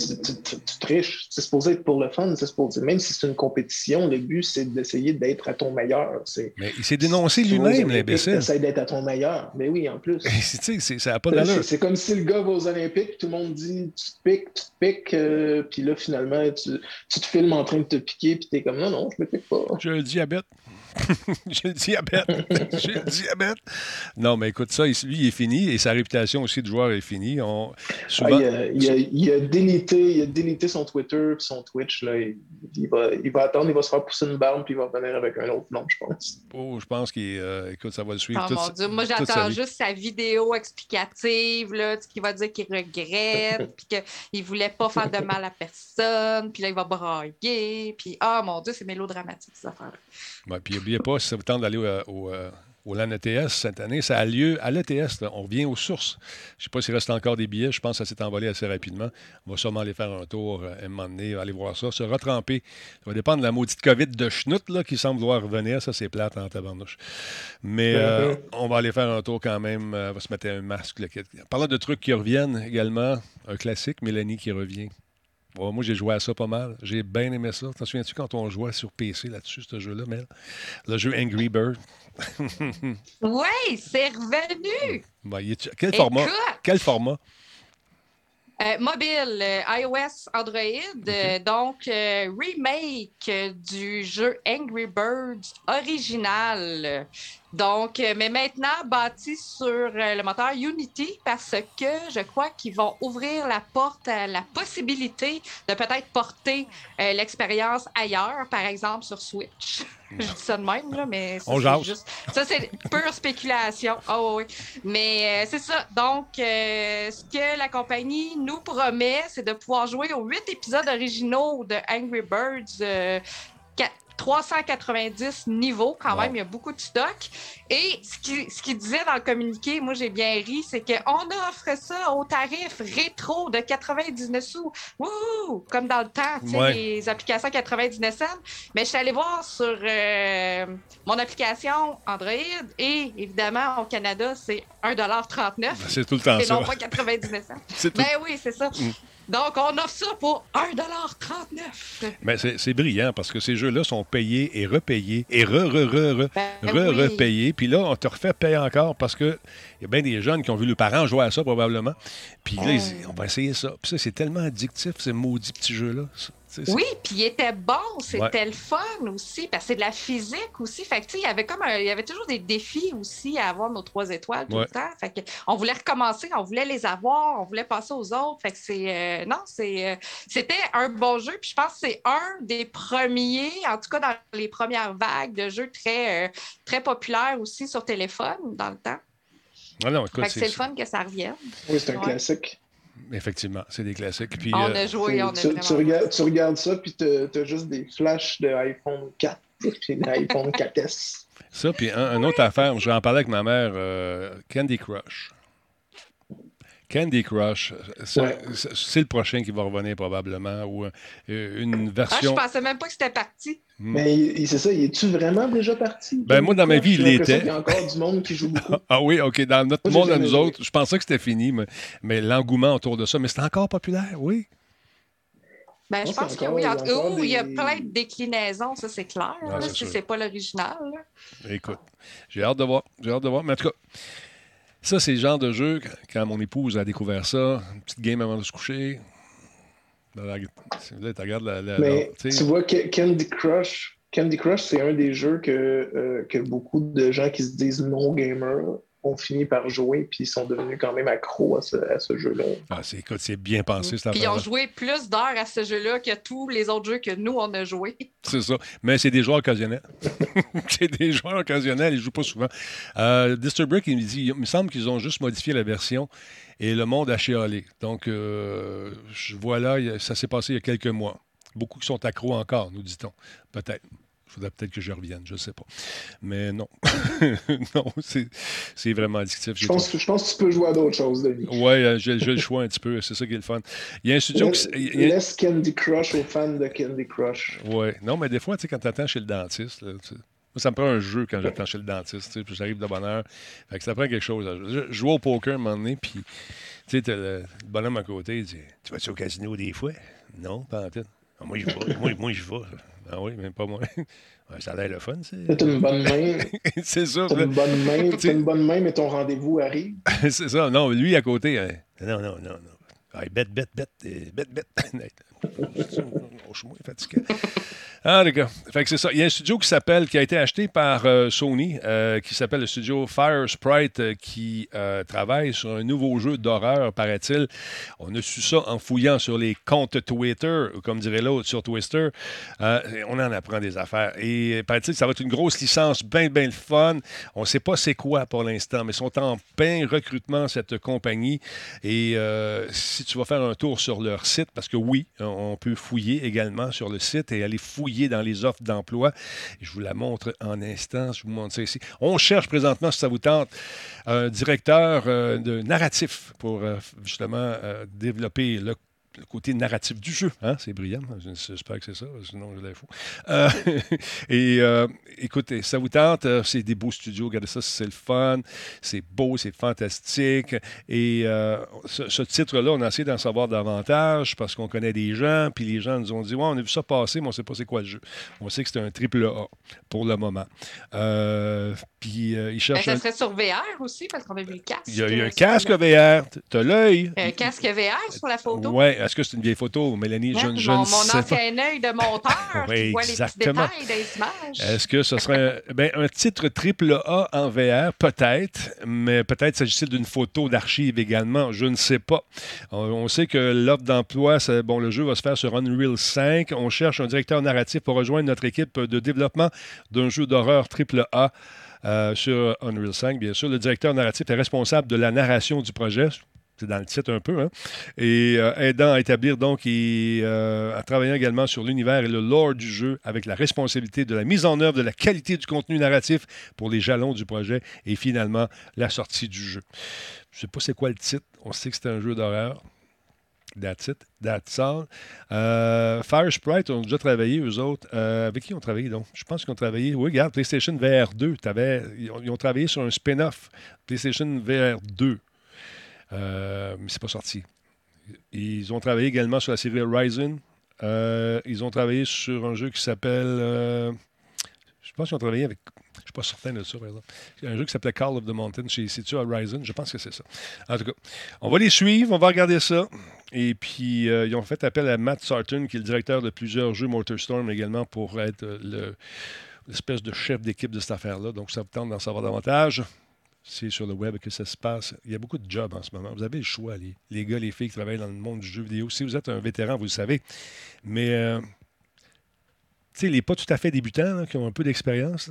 Speaker 3: tu, triches. C'est supposé être pour le fun. C'est supposé, même si c'est une compétition, le but, c'est d'essayer d'être à ton meilleur.
Speaker 1: Mais il s'est dénoncé lui-même, l'imbécile.
Speaker 3: Essaye d'être à ton meilleur. Mais oui, en plus. [laughs]
Speaker 1: ça n'a pas d'allure.
Speaker 3: C'est comme si le gars va aux Olympiques, tout le monde dit tu te piques, tu te piques, euh, puis là, finalement, tu, te filmes en train de te piquer, puis tu es comme non, non, je me pique pas.
Speaker 1: J'ai un diabète. [laughs] J'ai le diabète. [laughs] J'ai le diabète. Non, mais écoute, ça, lui, il est fini et sa réputation aussi de joueur est finie. On...
Speaker 3: Ah, il, a, il, a, il, a, délité, il a délité son Twitter et son Twitch. Là. Il, va, il va attendre, il va se faire pousser une barbe puis il va revenir avec un autre nom, je pense.
Speaker 1: Oh, je pense qu'il euh, écoute, ça va le suivre.
Speaker 2: Oh, mon Dieu. Moi, j'attends juste sa vidéo explicative, là, qui va dire qu'il regrette, [laughs] puis qu'il ne voulait pas faire de mal à personne, puis là, il va brailler, puis oh mon Dieu, c'est mélodramatique, cette affaire.
Speaker 1: Ouais, puis n'oubliez pas, si ça vous tente d'aller au, au, au LAN ETS cette année. Ça a lieu à l'ETS. On revient aux sources. Je ne sais pas s'il reste encore des billets. Je pense que ça s'est envolé assez rapidement. On va sûrement aller faire un tour à un moment donné, aller voir ça, se retremper. Ça va dépendre de la maudite COVID de schnout là, qui semble vouloir revenir. Ça, c'est plate en tabarnouche. Mais euh, on va aller faire un tour quand même. On va se mettre un masque. Parlant de trucs qui reviennent également, un classique, Mélanie qui revient. Moi, j'ai joué à ça pas mal. J'ai bien aimé ça. T'en souviens-tu quand on jouait sur PC là-dessus, ce jeu-là, Mel? Le jeu Angry Bird. [laughs]
Speaker 2: oui, c'est revenu.
Speaker 1: Ben, quel, format? quel format?
Speaker 2: Euh, mobile, euh, iOS, Android. Okay. donc, euh, remake du jeu Angry Birds original. Donc, mais maintenant bâti sur le moteur Unity parce que je crois qu'ils vont ouvrir la porte à la possibilité de peut-être porter l'expérience ailleurs, par exemple sur Switch. [laughs] je dis ça de même, là, mais ça, c'est juste. Ça, c'est pure spéculation. Oh, oui. Mais euh, c'est ça. Donc, euh, ce que la compagnie nous promet, c'est de pouvoir jouer aux huit épisodes originaux de Angry Birds. Euh, 390 niveaux quand même, il y a beaucoup de stock. Et ce qu'il ce qui disait dans le communiqué, moi j'ai bien ri, c'est qu'on offre ça au tarif rétro de 99 sous. Wouh! Comme dans le temps, tu sais, les applications 99 cents. Mais je suis allée voir sur euh, mon application Android et évidemment au Canada, c'est 1,39
Speaker 1: C'est tout le temps
Speaker 2: et
Speaker 1: ça.
Speaker 2: non pas 99 cents. [laughs] Ben oui, c'est ça. Mm. Donc, on offre ça pour 1,39
Speaker 1: Mais c'est brillant parce que ces jeux-là sont payés et repayés et re, re, re, re, ben, re, repayés. Puis là, on te refait payer encore parce qu'il y a bien des jeunes qui ont vu leurs parents jouer à ça probablement. Puis là, oh. on va essayer ça. Puis ça, c'est tellement addictif, ces maudits petits jeux-là.
Speaker 2: Oui, puis il était bon, c'était le fun aussi, parce que c'est de la physique aussi. Fait que, il y avait comme il y avait toujours des défis aussi à avoir nos trois étoiles tout le temps. Fait que, on voulait recommencer, on voulait les avoir, on voulait passer aux autres. Fait que c'est euh, non, c'est euh, c'était un bon jeu. Puis je pense que c'est un des premiers, en tout cas dans les premières vagues de jeux très, euh, très populaires aussi sur téléphone dans le temps.
Speaker 1: Ah
Speaker 2: c'est le fun que ça revienne.
Speaker 3: Oui, c'est un classique.
Speaker 1: Effectivement, c'est des classiques. Puis,
Speaker 2: on a joué, on a
Speaker 3: tu, tu, regardes, tu, regardes, ça, puis tu as juste des flashs de iPhone 4 puis d'iPhone 4S.
Speaker 1: Ça, puis un, un, autre affaire, j'en parlais avec ma mère, euh, Candy Crush. Candy Crush, c'est le prochain qui va revenir probablement, ou euh, une version...
Speaker 2: Ah, je pensais même pas que c'était parti.
Speaker 3: Hmm. Mais c'est ça, il est-tu vraiment déjà parti?
Speaker 1: Ben, moi, dans ma vie, il l'était.
Speaker 3: Il y a encore du monde qui joue beaucoup. [laughs]
Speaker 1: ah oui, OK. Dans notre moi, monde à nous joué. autres, je pensais que c'était fini, mais, mais l'engouement autour de ça, mais c'est encore populaire, oui.
Speaker 2: Ben, je pense que oui. En des... il y a plein de déclinaisons, ça, c'est clair. Ah, si c'est pas l'original.
Speaker 1: Écoute, j'ai hâte de voir. J'ai hâte de voir. Mais en tout cas, ça, c'est le genre de jeu, quand mon épouse a découvert ça, une petite game avant de se coucher. Là, tu regardes la. la
Speaker 3: Mais tu vois, Candy Crush, Candy Crush, c'est un des jeux que, euh, que beaucoup de gens qui se disent non gamers ont fini par jouer, puis ils sont devenus quand même accros à ce, jeu-là.
Speaker 1: Ah, c'est, écoute, c'est bien pensé,
Speaker 2: Puis ils ont joué plus d'heures à ce jeu-là que tous les autres jeux que nous, on a joué. [laughs]
Speaker 1: C'est ça. Mais c'est des joueurs occasionnels. [laughs] c'est des joueurs occasionnels, ils ne jouent pas souvent. Euh, Disturbrick, il me dit, il me semble qu'ils ont juste modifié la version et le monde a chialé. Donc, euh, je vois là, ça s'est passé il y a quelques mois. Beaucoup qui sont accros encore, nous dit-on. Peut-être. Il faudrait peut-être que je revienne, je ne sais pas. Mais non. [laughs] non, c'est vraiment addictif.
Speaker 3: Je pense, je pense, que tu peux jouer à d'autres choses, Denis.
Speaker 1: Oui, euh, j'ai le choix un petit peu. C'est ça qui est le fun. Il y a un studio
Speaker 3: laisse, qui. A... Laisse Candy Crush aux fans de Candy Crush.
Speaker 1: Oui. Non, mais des fois, tu sais, quand tu attends chez le dentiste, là, tu... Moi, ça me prend un jeu quand j'attends chez le dentiste, tu sais, puis j'arrive de bonne heure. Fait que ça prend quelque chose. Je, joue au poker un moment donné, puis tu sais, t'as le, le bonhomme à côté, il dit Tu vas-tu au casino des fois Non, pas en tête. Ah, moi, je vais. moi, moi je vais. Ah oui, mais pas moi. [laughs] Ouais, ça a l'air le fun, c'est.
Speaker 3: T'as une bonne main. [laughs]
Speaker 1: c'est ça.
Speaker 3: T'as une bonne main. [laughs] T'as une bonne main, mais ton rendez-vous arrive.
Speaker 1: c'est ça. Non, lui à côté. Hein. Non, non, non, non. Bête, bête, bête, bête, bête. Je suis moins fatigué. Ah, les c'est ça. Il y a un studio qui s'appelle, qui a été acheté par euh, Sony, euh, qui s'appelle le studio Fire Sprite, euh, qui travaille sur un nouveau jeu d'horreur, paraît-il. On a su ça en fouillant sur les comptes Twitter, comme dirait l'autre sur Twister. on en apprend des affaires. Et paraît-il, ça va être une grosse licence, bien, bien fun. On ne sait pas c'est quoi pour l'instant, mais ils sont en plein recrutement, cette compagnie. Et si tu vas faire un tour sur leur site, parce que oui, on peut fouiller également sur le site et aller fouiller dans les offres d'emploi. Je vous la montre en instant. Je vous montre ça ici. On cherche présentement, si ça vous tente, un directeur euh, de narratif pour euh, justement euh, développer le le côté narratif du jeu. Hein? C'est brillant. J'espère que c'est ça, sinon je l'info. Euh, [laughs] et euh, écoutez, ça vous tente, euh, c'est des beaux studios. Regardez ça, c'est le fun, c'est beau, c'est fantastique. Et ce, titre-là, on a essayé d'en savoir davantage parce qu'on connaît des gens, puis les gens nous ont dit Ouais, on a vu ça passer, mais on ne sait pas c'est quoi le jeu. On sait que c'est un triple A pour le moment. puis ils ben, cherchent.
Speaker 2: ça serait sur VR aussi, parce qu'on a vu le casque.
Speaker 1: Il y a, un casque VR. Tu as l'œil.
Speaker 2: Un casque VR sur la photo.
Speaker 1: Oui, est-ce que c'est une vieille photo, Mélanie? je, je
Speaker 2: mon,
Speaker 1: mon
Speaker 2: ancien œil de monteur oui, qui voit exactement. les petits détails des images.
Speaker 1: Est-ce que ce serait [laughs] ben, un titre triple A en VR? Peut-être, mais peut-être s'agit-il d'une photo d'archive également. Je ne sais pas. On, sait que l'offre d'emploi, bon, le jeu va se faire sur Unreal 5. On cherche un directeur narratif pour rejoindre notre équipe de développement d'un jeu d'horreur triple A. Euh, sur Unreal 5, bien sûr. Le directeur narratif est responsable de la narration du projet c'est dans le titre un peu, hein? et euh, aidant à établir donc et euh, à travailler également sur l'univers et le lore du jeu avec la responsabilité de la mise en œuvre de la qualité du contenu narratif pour les jalons du projet et finalement la sortie du jeu. Je ne sais pas c'est quoi le titre, on sait que c'est un jeu d'horreur. That's it, that's all. Euh, Fire Sprite ont déjà travaillé, eux autres. avec qui ils ont travaillé donc? Je pense qu'ils ont travaillé. Oui, regarde, PlayStation VR 2. Ils ont, ils ont travaillé sur un spin-off PlayStation VR 2. Euh, mais c'est pas sorti. Ils ont travaillé également sur la série Horizon. Euh, ils ont travaillé sur un jeu qui s'appelle. Euh, je pense qu'ils ont travaillé avec. Je ne suis pas certain de ça, par exemple. Un jeu qui s'appelait Call of the Mountain. C'est-tu Horizon? Je pense que c'est ça. En tout cas, on va les suivre, on va regarder ça. Et puis, ils ont fait appel à Matt Sarton, qui est le directeur de plusieurs jeux Motorstorm également, pour être l'espèce de chef d'équipe de cette affaire-là. Donc, ça vous tente d'en savoir davantage c'est sur le web que ça se passe. Il y a beaucoup de jobs en ce moment. Vous avez le choix, les, gars, les filles qui travaillent dans le monde du jeu vidéo. Si vous êtes un vétéran, vous le savez. Mais, euh, tu sais, les pas tout à fait débutants, qui ont un peu d'expérience,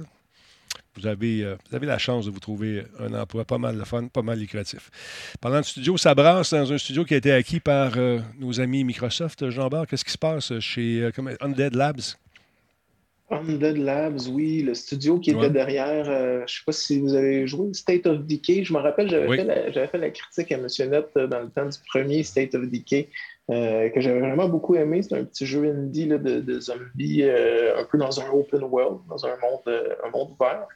Speaker 1: vous avez, euh, vous avez la chance de vous trouver un emploi pas mal de fun, pas mal lucratif. Parlant de studio, ça brasse dans un studio qui a été acquis par euh, nos amis Microsoft. Jean-Bart, qu'est-ce qui se passe chez Undead Labs?
Speaker 3: Undead Labs, oui, le studio qui était derrière, euh, je ne sais pas si vous avez joué State of Decay. Je me rappelle, j'avais fait, la critique à M. Net euh, dans le temps du premier State of Decay, euh, que j'avais vraiment beaucoup aimé. C'est un petit jeu indie de, de, zombies, un peu dans un open world, dans un monde, un monde ouvert.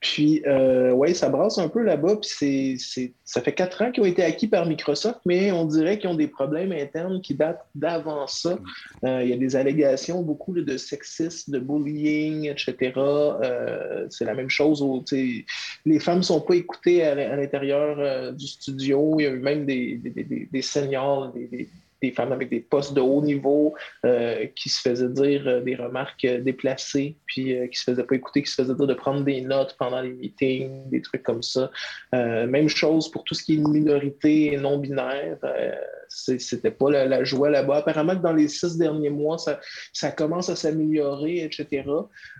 Speaker 3: Puis, euh, oui, ça brasse un peu là-bas. Puis, c'est, ça fait quatre ans qu'ils ont été acquis par Microsoft, mais on dirait qu'ils ont des problèmes internes qui datent d'avant ça. Euh, il y a des allégations, beaucoup de sexisme, de bullying, etc. Euh, c'est la même chose. Où, les femmes ne sont pas écoutées à, l'intérieur du studio. Il y a eu même des, des, des seniors, des des femmes avec des postes de haut niveau euh, qui se faisaient dire euh, des remarques euh, déplacées, puis qui se faisaient pas écouter, qui se faisaient dire de prendre des notes pendant les meetings, des trucs comme ça. même chose pour tout ce qui est minorité non binaire c'était pas la, joie là-bas. Apparemment que dans les six derniers mois, ça, ça commence à s'améliorer, etc.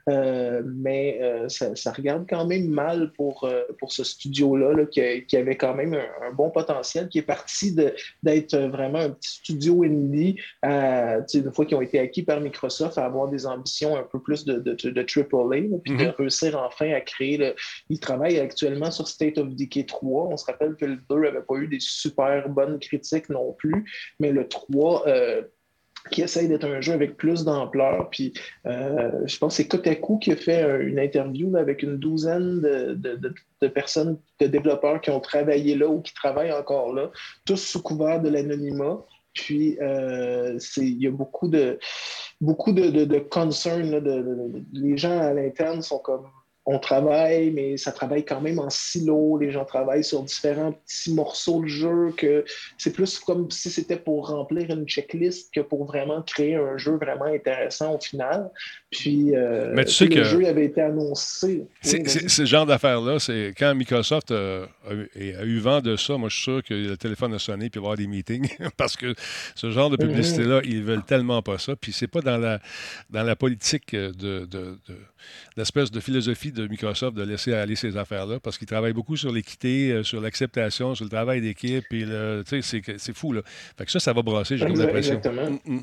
Speaker 3: Euh, mais euh, ça, regarde quand même mal pour, euh, pour ce studio-là, qui, avait quand même un, bon potentiel, qui est parti d'être vraiment un petit studio indie, une fois qu'ils ont été acquis par Microsoft, à avoir des ambitions un peu plus de, de, de, AAA, puis de mm-hmm. réussir enfin à créer. Le... Ils travaillent actuellement sur State of Decay 3. On se rappelle que le 2 n'avait pas eu des super bonnes critiques non plus, mais le 3 euh, qui essaye d'être un jeu avec plus d'ampleur. Puis euh, je pense que c'est Kotaku qui a fait une interview avec une douzaine de, personnes, de développeurs qui ont travaillé là ou qui travaillent encore là, tous sous couvert de l'anonymat. Puis euh, il y a beaucoup de beaucoup de, de, de concern. les gens à l'interne sont comme on travaille, mais ça travaille quand même en silo. Les gens travaillent sur différents petits morceaux de jeu que c'est plus comme si c'était pour remplir une checklist que pour vraiment créer un jeu vraiment intéressant au final. Puis, euh,
Speaker 1: mais tu sais
Speaker 3: le
Speaker 1: que
Speaker 3: jeu avait été annoncé.
Speaker 1: C'est, ce genre d'affaire-là, c'est quand Microsoft a, eu vent de ça, moi je suis sûr que le téléphone a sonné puis il va y avoir des meetings [laughs] parce que ce genre de publicité-là, ils veulent tellement pas ça. Puis c'est pas dans la, dans la politique de, de, l'espèce de philosophie de Microsoft de laisser aller ces affaires-là parce qu'ils travaillent beaucoup sur l'équité, euh, sur l'acceptation, sur le travail d'équipe. C'est fou. Là. Fait que ça, ça va brasser, j'ai l'impression.
Speaker 3: Exactement. Mm, mm.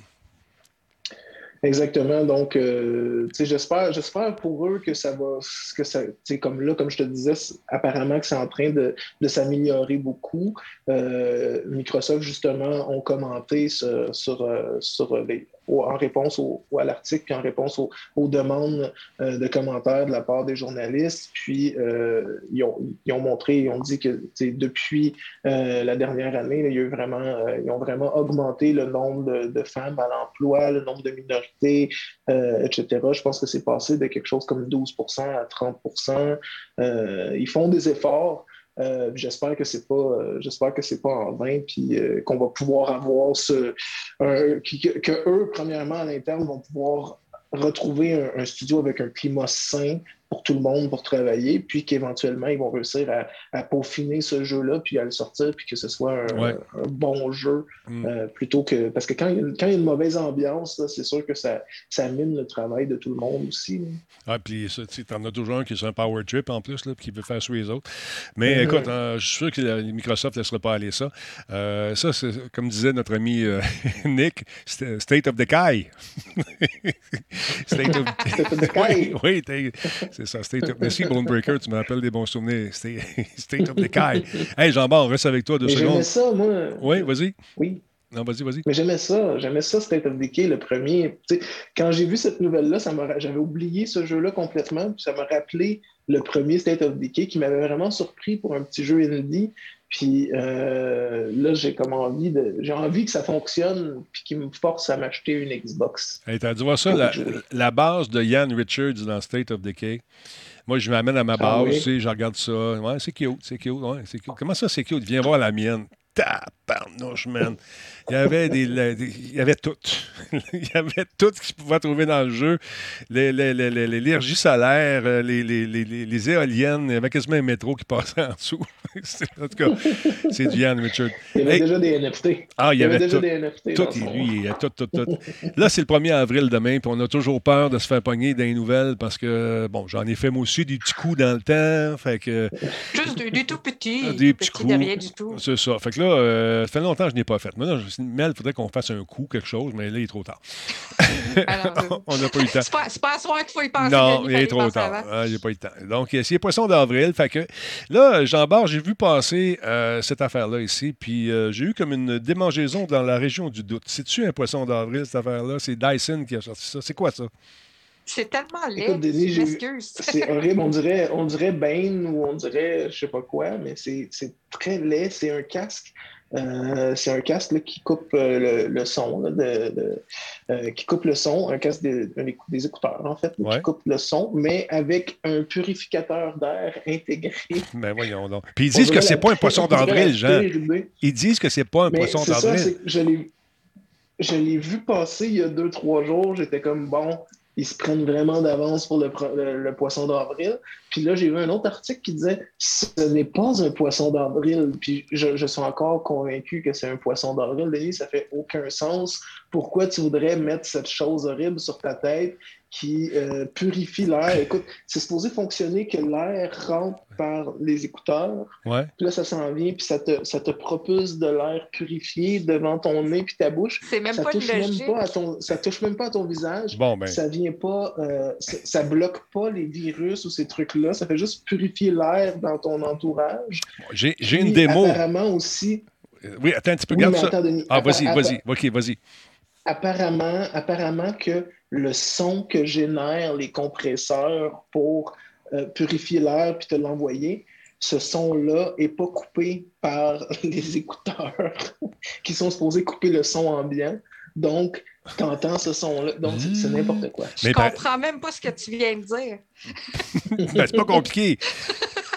Speaker 3: Exactement. Donc, euh, j'espère, j'espère pour eux que ça va, que ça, comme là, comme je te disais, apparemment que c'est en train de, de s'améliorer beaucoup. Euh, Microsoft, justement, ont commenté sur, sur, euh, sur les, en réponse au, à l'article, puis en réponse aux, demandes euh, de commentaires de la part des journalistes. Puis, euh, ils, ont, ils, ont, montré, ils ont dit que depuis euh, la dernière année, il y a eu vraiment, ils ont vraiment augmenté le nombre de, femmes à l'emploi, le nombre de minorités, etc. Je pense que c'est passé de quelque chose comme 12% à 30% Ils font des efforts. Euh, j'espère que c'est pas, euh, j'espère que c'est pas en vain, puis euh, qu'on va pouvoir avoir ce, que, eux, premièrement à l'interne, vont pouvoir retrouver un, studio avec un climat sain pour tout le monde pour travailler, puis qu'éventuellement, ils vont réussir à, peaufiner ce jeu-là, puis à le sortir, puis que ce soit un, bon jeu, mm. euh, plutôt que... Parce que quand il y a une, quand il y a une mauvaise ambiance, c'est sûr que ça, ça mine le travail de tout le monde aussi.
Speaker 1: Ah, puis tu en as toujours un qui est un power trip en plus, là, puis qui veut faire sur les autres. Mais mm-hmm. écoute, euh, je suis sûr que Microsoft ne laissera pas aller ça. Euh, ça, c'est, comme disait notre ami [laughs] Nick, State of Decay. [laughs] [laughs]
Speaker 3: State of, Decay.
Speaker 1: oui, c'est ça, State of... Merci, Bonebreaker, tu me rappelles des bons souvenirs. [laughs] State of Decay. Hey, Jean-Bart, reste avec toi deux
Speaker 3: Mais
Speaker 1: secondes.
Speaker 3: J'aimais ça, moi.
Speaker 1: Oui, vas-y.
Speaker 3: Oui.
Speaker 1: Non, vas-y, vas-y.
Speaker 3: Mais j'aimais ça, j'aimais ça, State of Decay, le premier. quand j'ai vu cette nouvelle-là, j'avais oublié ce jeu-là complètement, puis ça m'a rappelé le premier State of Decay qui m'avait vraiment surpris pour un petit jeu indie. Puis euh, là, j'ai comme envie de. J'ai envie que ça fonctionne puis qu'il me force à m'acheter une Xbox.
Speaker 1: Hey, T'as dû voir ça, la, base de Ian Richards dans State of Decay. Moi, je m'amène à ma ah base, je regarde ça. Ouais, c'est cute, c'est cute, ouais, c'est cute. Comment ça, c'est cute? Viens voir la mienne. Tabarnouche, man. Il y avait des, il y avait tout. [laughs] il y avait tout ce qui pouvait trouver dans le jeu. L'énergie solaire, euh, les, éoliennes, il y avait quasiment un métro qui passait en dessous. [laughs] en tout cas, c'est du Yann Richard.
Speaker 3: Il y avait déjà des NFT.
Speaker 1: Ah, il y, avait, déjà des NFT. Tout, lui, il y a tout, tout, tout. Là, c'est le 1er avril demain, puis on a toujours peur de se faire pogner dans les nouvelles parce que, bon, j'en ai fait moi aussi des petits coups dans le temps. Fait que,
Speaker 2: Juste du, tout petit.
Speaker 1: Des petits coups. du tout. C'est ça. Fait que là, euh, ça fait longtemps que je n'ai pas fait. Maintenant, Mel, il faudrait qu'on fasse un coup, quelque chose, mais là, il est trop tard. [laughs] [laughs] on n'a pas eu le temps.
Speaker 2: C'est pas, pas à soir qu'il faut y penser.
Speaker 1: Non, il, est trop tard. Ah, j'ai pas eu le temps. Donc, c'est Poisson d'avril. Fait que là, Jean-Bart, j'ai vu passer euh, cette affaire-là ici, puis euh, j'ai eu comme une démangeaison dans la région du doute. C'est-tu un Poisson d'avril, cette affaire-là? C'est Dyson qui a sorti ça. C'est quoi ça?
Speaker 2: C'est tellement laid. [laughs]
Speaker 3: C'est horrible. On dirait, on dirait Bane ou on dirait je sais pas quoi, mais c'est très laid. C'est un casque euh, c'est un casque qui coupe euh, le, son, de, euh, qui coupe le son, un casque des écouteurs en fait, qui coupe le son, mais avec un purificateur d'air intégré. [laughs]
Speaker 1: Ben voyons donc. Puis ils disent que c'est pas un poisson d'avril, Jean. Ils disent que c'est pas un poisson d'avril.
Speaker 3: Je l'ai vu passer il y a deux, trois jours. J'étais comme bon, ils se prennent vraiment d'avance pour le, poisson d'avril. Puis là, j'ai vu un autre article qui disait ce n'est pas un poisson d'avril. Puis je, suis encore convaincu que c'est un poisson d'avril. Denis, ça fait aucun sens. Pourquoi tu voudrais mettre cette chose horrible sur ta tête? Qui euh, purifie l'air. Écoute, c'est supposé fonctionner que l'air rentre par les écouteurs.
Speaker 1: Ouais.
Speaker 3: Puis là, ça s'en vient, puis ça te, ça te propulse de l'air purifié devant ton nez puis ta bouche.
Speaker 2: C'est même
Speaker 3: ça
Speaker 2: pas
Speaker 3: touche même pas à ton, Ça touche même pas à ton visage.
Speaker 1: Bon, ben.
Speaker 3: Ça vient pas... Euh, ça, bloque pas les virus ou ces trucs-là. Ça fait juste purifier l'air dans ton entourage.
Speaker 1: J'ai une démo.
Speaker 3: Apparemment aussi...
Speaker 1: Oui, attends un petit peu. Oui, ça. ah, vas-y, vas-y. OK, vas-y.
Speaker 3: Apparemment, apparemment que le son que génèrent les compresseurs pour euh, purifier l'air puis te l'envoyer, ce son-là n'est pas coupé par [laughs] les écouteurs [laughs] qui sont supposés couper le son ambiant. Donc, tu entends ce son-là. Donc, c'est
Speaker 1: Mmh.
Speaker 3: n'importe quoi.
Speaker 2: Je
Speaker 1: par-
Speaker 2: comprends même pas ce que tu viens de dire. [laughs]
Speaker 1: Ben, c'est pas compliqué.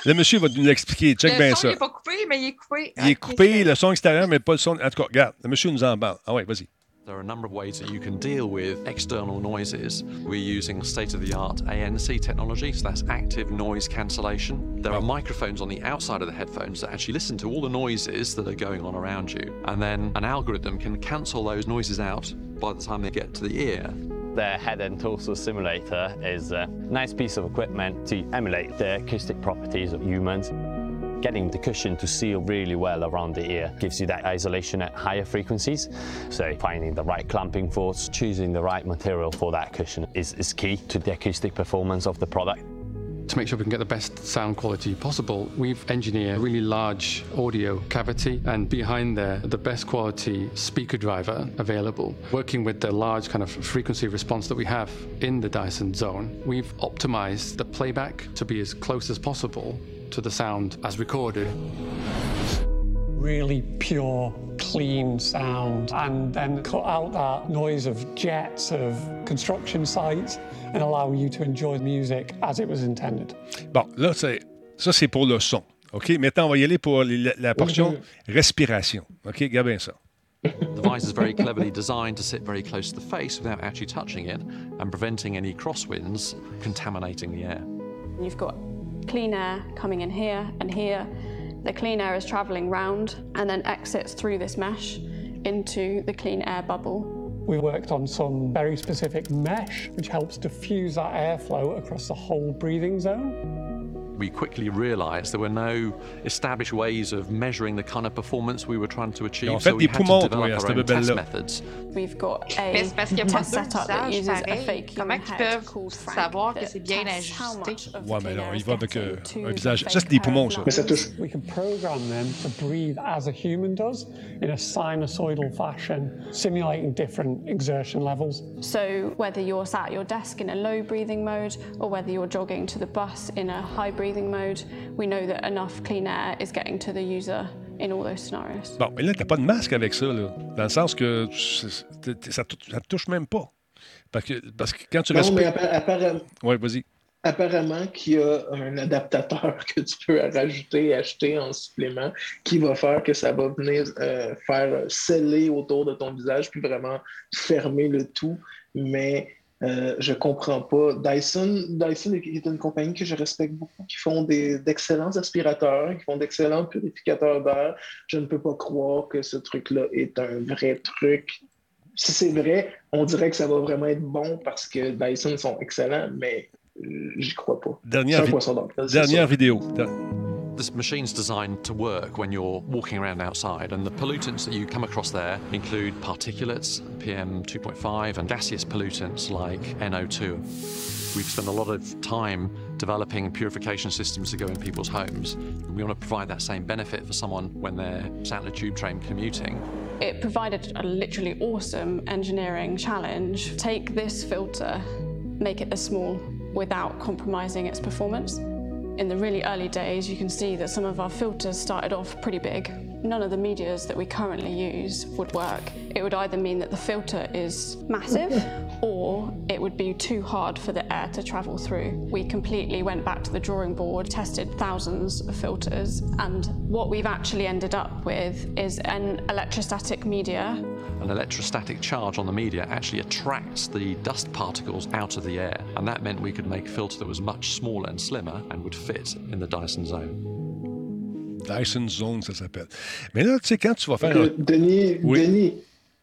Speaker 1: Le monsieur va nous l'expliquer. Check
Speaker 2: le
Speaker 1: bien
Speaker 2: son,
Speaker 1: ça.
Speaker 2: il n'est pas coupé, mais il est coupé.
Speaker 1: Il est coupé, le son extérieur, mais pas le son. En tout cas, regarde, le monsieur nous en parle. Ah ouais, vas-y.
Speaker 4: There are a number of ways that you can deal with external noises. We're using state of the art ANC technology, so that's active noise cancellation. There are microphones on the outside of the headphones that actually listen to all the noises that are going on around you. And then an algorithm can cancel those noises out by the time they get to the ear.
Speaker 5: The head and torso simulator is a nice piece of equipment to emulate the acoustic properties of humans. Getting the cushion to seal really well around the ear gives you that isolation at higher frequencies. So finding the right clamping force, choosing the right material for that cushion is, is key to the acoustic performance of the product.
Speaker 6: To make sure we can get the best sound quality possible, we've engineered a really large audio cavity and behind there, the best quality speaker driver available. Working with the large kind of frequency response that we have in the Dyson Zone, we've optimized the playback to be as close as possible to the sound as recorded.
Speaker 7: really pure, clean sound, and then cut out that noise of jets, of construction sites, and allow you to enjoy the music as it was intended.
Speaker 1: Bon, là, c'est- ça, c'est pour le son. OK? Maintenant, on va y aller pour la, la portion respiration. OK? Regarde bien ça.
Speaker 4: The device is very cleverly designed to sit very close to the face without actually touching it and preventing any crosswinds contaminating the air.
Speaker 8: You've got clean air coming in here and here. The clean air is travelling round and then exits through this mesh into the clean air bubble.
Speaker 7: We worked on some very specific mesh, which helps diffuse that airflow across the whole breathing zone.
Speaker 4: We quickly realized there were no established ways of measuring the kind of performance we were trying to achieve.
Speaker 1: ont fait
Speaker 4: so we
Speaker 1: des
Speaker 4: had to
Speaker 1: poumons,
Speaker 4: develop our own test
Speaker 1: bébelle-là.
Speaker 4: methods.
Speaker 8: We've got a
Speaker 2: c'est parce qu'il n'y pas
Speaker 8: test setup that uses a fake
Speaker 2: Comment
Speaker 8: human
Speaker 2: ils
Speaker 8: head
Speaker 2: peuvent
Speaker 8: called Frank
Speaker 2: savoir que
Speaker 8: that
Speaker 2: c'est bien
Speaker 8: tests how
Speaker 2: ajusté?
Speaker 8: much of the
Speaker 1: Ouais, mais
Speaker 8: clean
Speaker 1: il va avec, euh, un visage- ça, c'est des poumons, ça.
Speaker 3: Mais ça touche.
Speaker 7: We can program them to breathe as a human does in a sinusoidal fashion, simulating different exertion levels.
Speaker 8: So, whether you're sat at your desk in a low breathing mode or whether you're jogging to the bus in a high breathing mode, we know that enough clean air is getting to the user in all those scenarios.
Speaker 1: Bon, mais là, t'as pas de masque avec ça, là. Dans le sens que ça, te touche même pas. Parce que, parce que quand tu
Speaker 3: Non, mais
Speaker 1: respires.
Speaker 3: appa- apparemment,
Speaker 1: Oui, vas-y.
Speaker 3: apparemment qu'il y a un adaptateur [laughs] que tu peux rajouter, acheter en supplément, qui va faire que ça va venir euh, faire sceller autour de ton visage, puis vraiment fermer le tout. Mais euh, je comprends pas. Dyson, Dyson est une compagnie que je respecte beaucoup, qui font d'excellents aspirateurs, qui font d'excellents purificateurs d'air. Je ne peux pas croire que ce truc-là est un vrai truc. Si c'est vrai, on dirait que ça va vraiment être bon parce que Dyson sont excellents, mais euh, j'y crois pas.
Speaker 1: Dernière, vi-
Speaker 3: poisson
Speaker 1: vidéo.
Speaker 4: This machine's designed to work when you're walking around outside, and the pollutants that you come across there include particulates, PM 2.5, and gaseous pollutants like NO2. We've spent a lot of time developing purification systems to go in people's homes. We want to provide that same benefit for someone when they're sat in a tube train commuting.
Speaker 8: It provided a literally awesome engineering challenge. Take this filter, make it as small without compromising its performance. In the really early days, you can see that some of our filters started off pretty big. None of the medias that we currently use would work. It would either mean that the filter is massive [laughs] or it would be too hard for the air to travel through. We completely went back to the drawing board, tested thousands of filters, and what we've actually ended up with is an electrostatic media
Speaker 4: An electrostatic charge on the media actually attracts the dust particles out of the air, and that meant we could make a filter that was much smaller and slimmer and would fit in the Dyson zone.
Speaker 1: Dyson Zone, ça s'appelle. Mais là, tu sais, quand tu vas faire.
Speaker 3: Denis,
Speaker 1: Oui.
Speaker 3: Denis,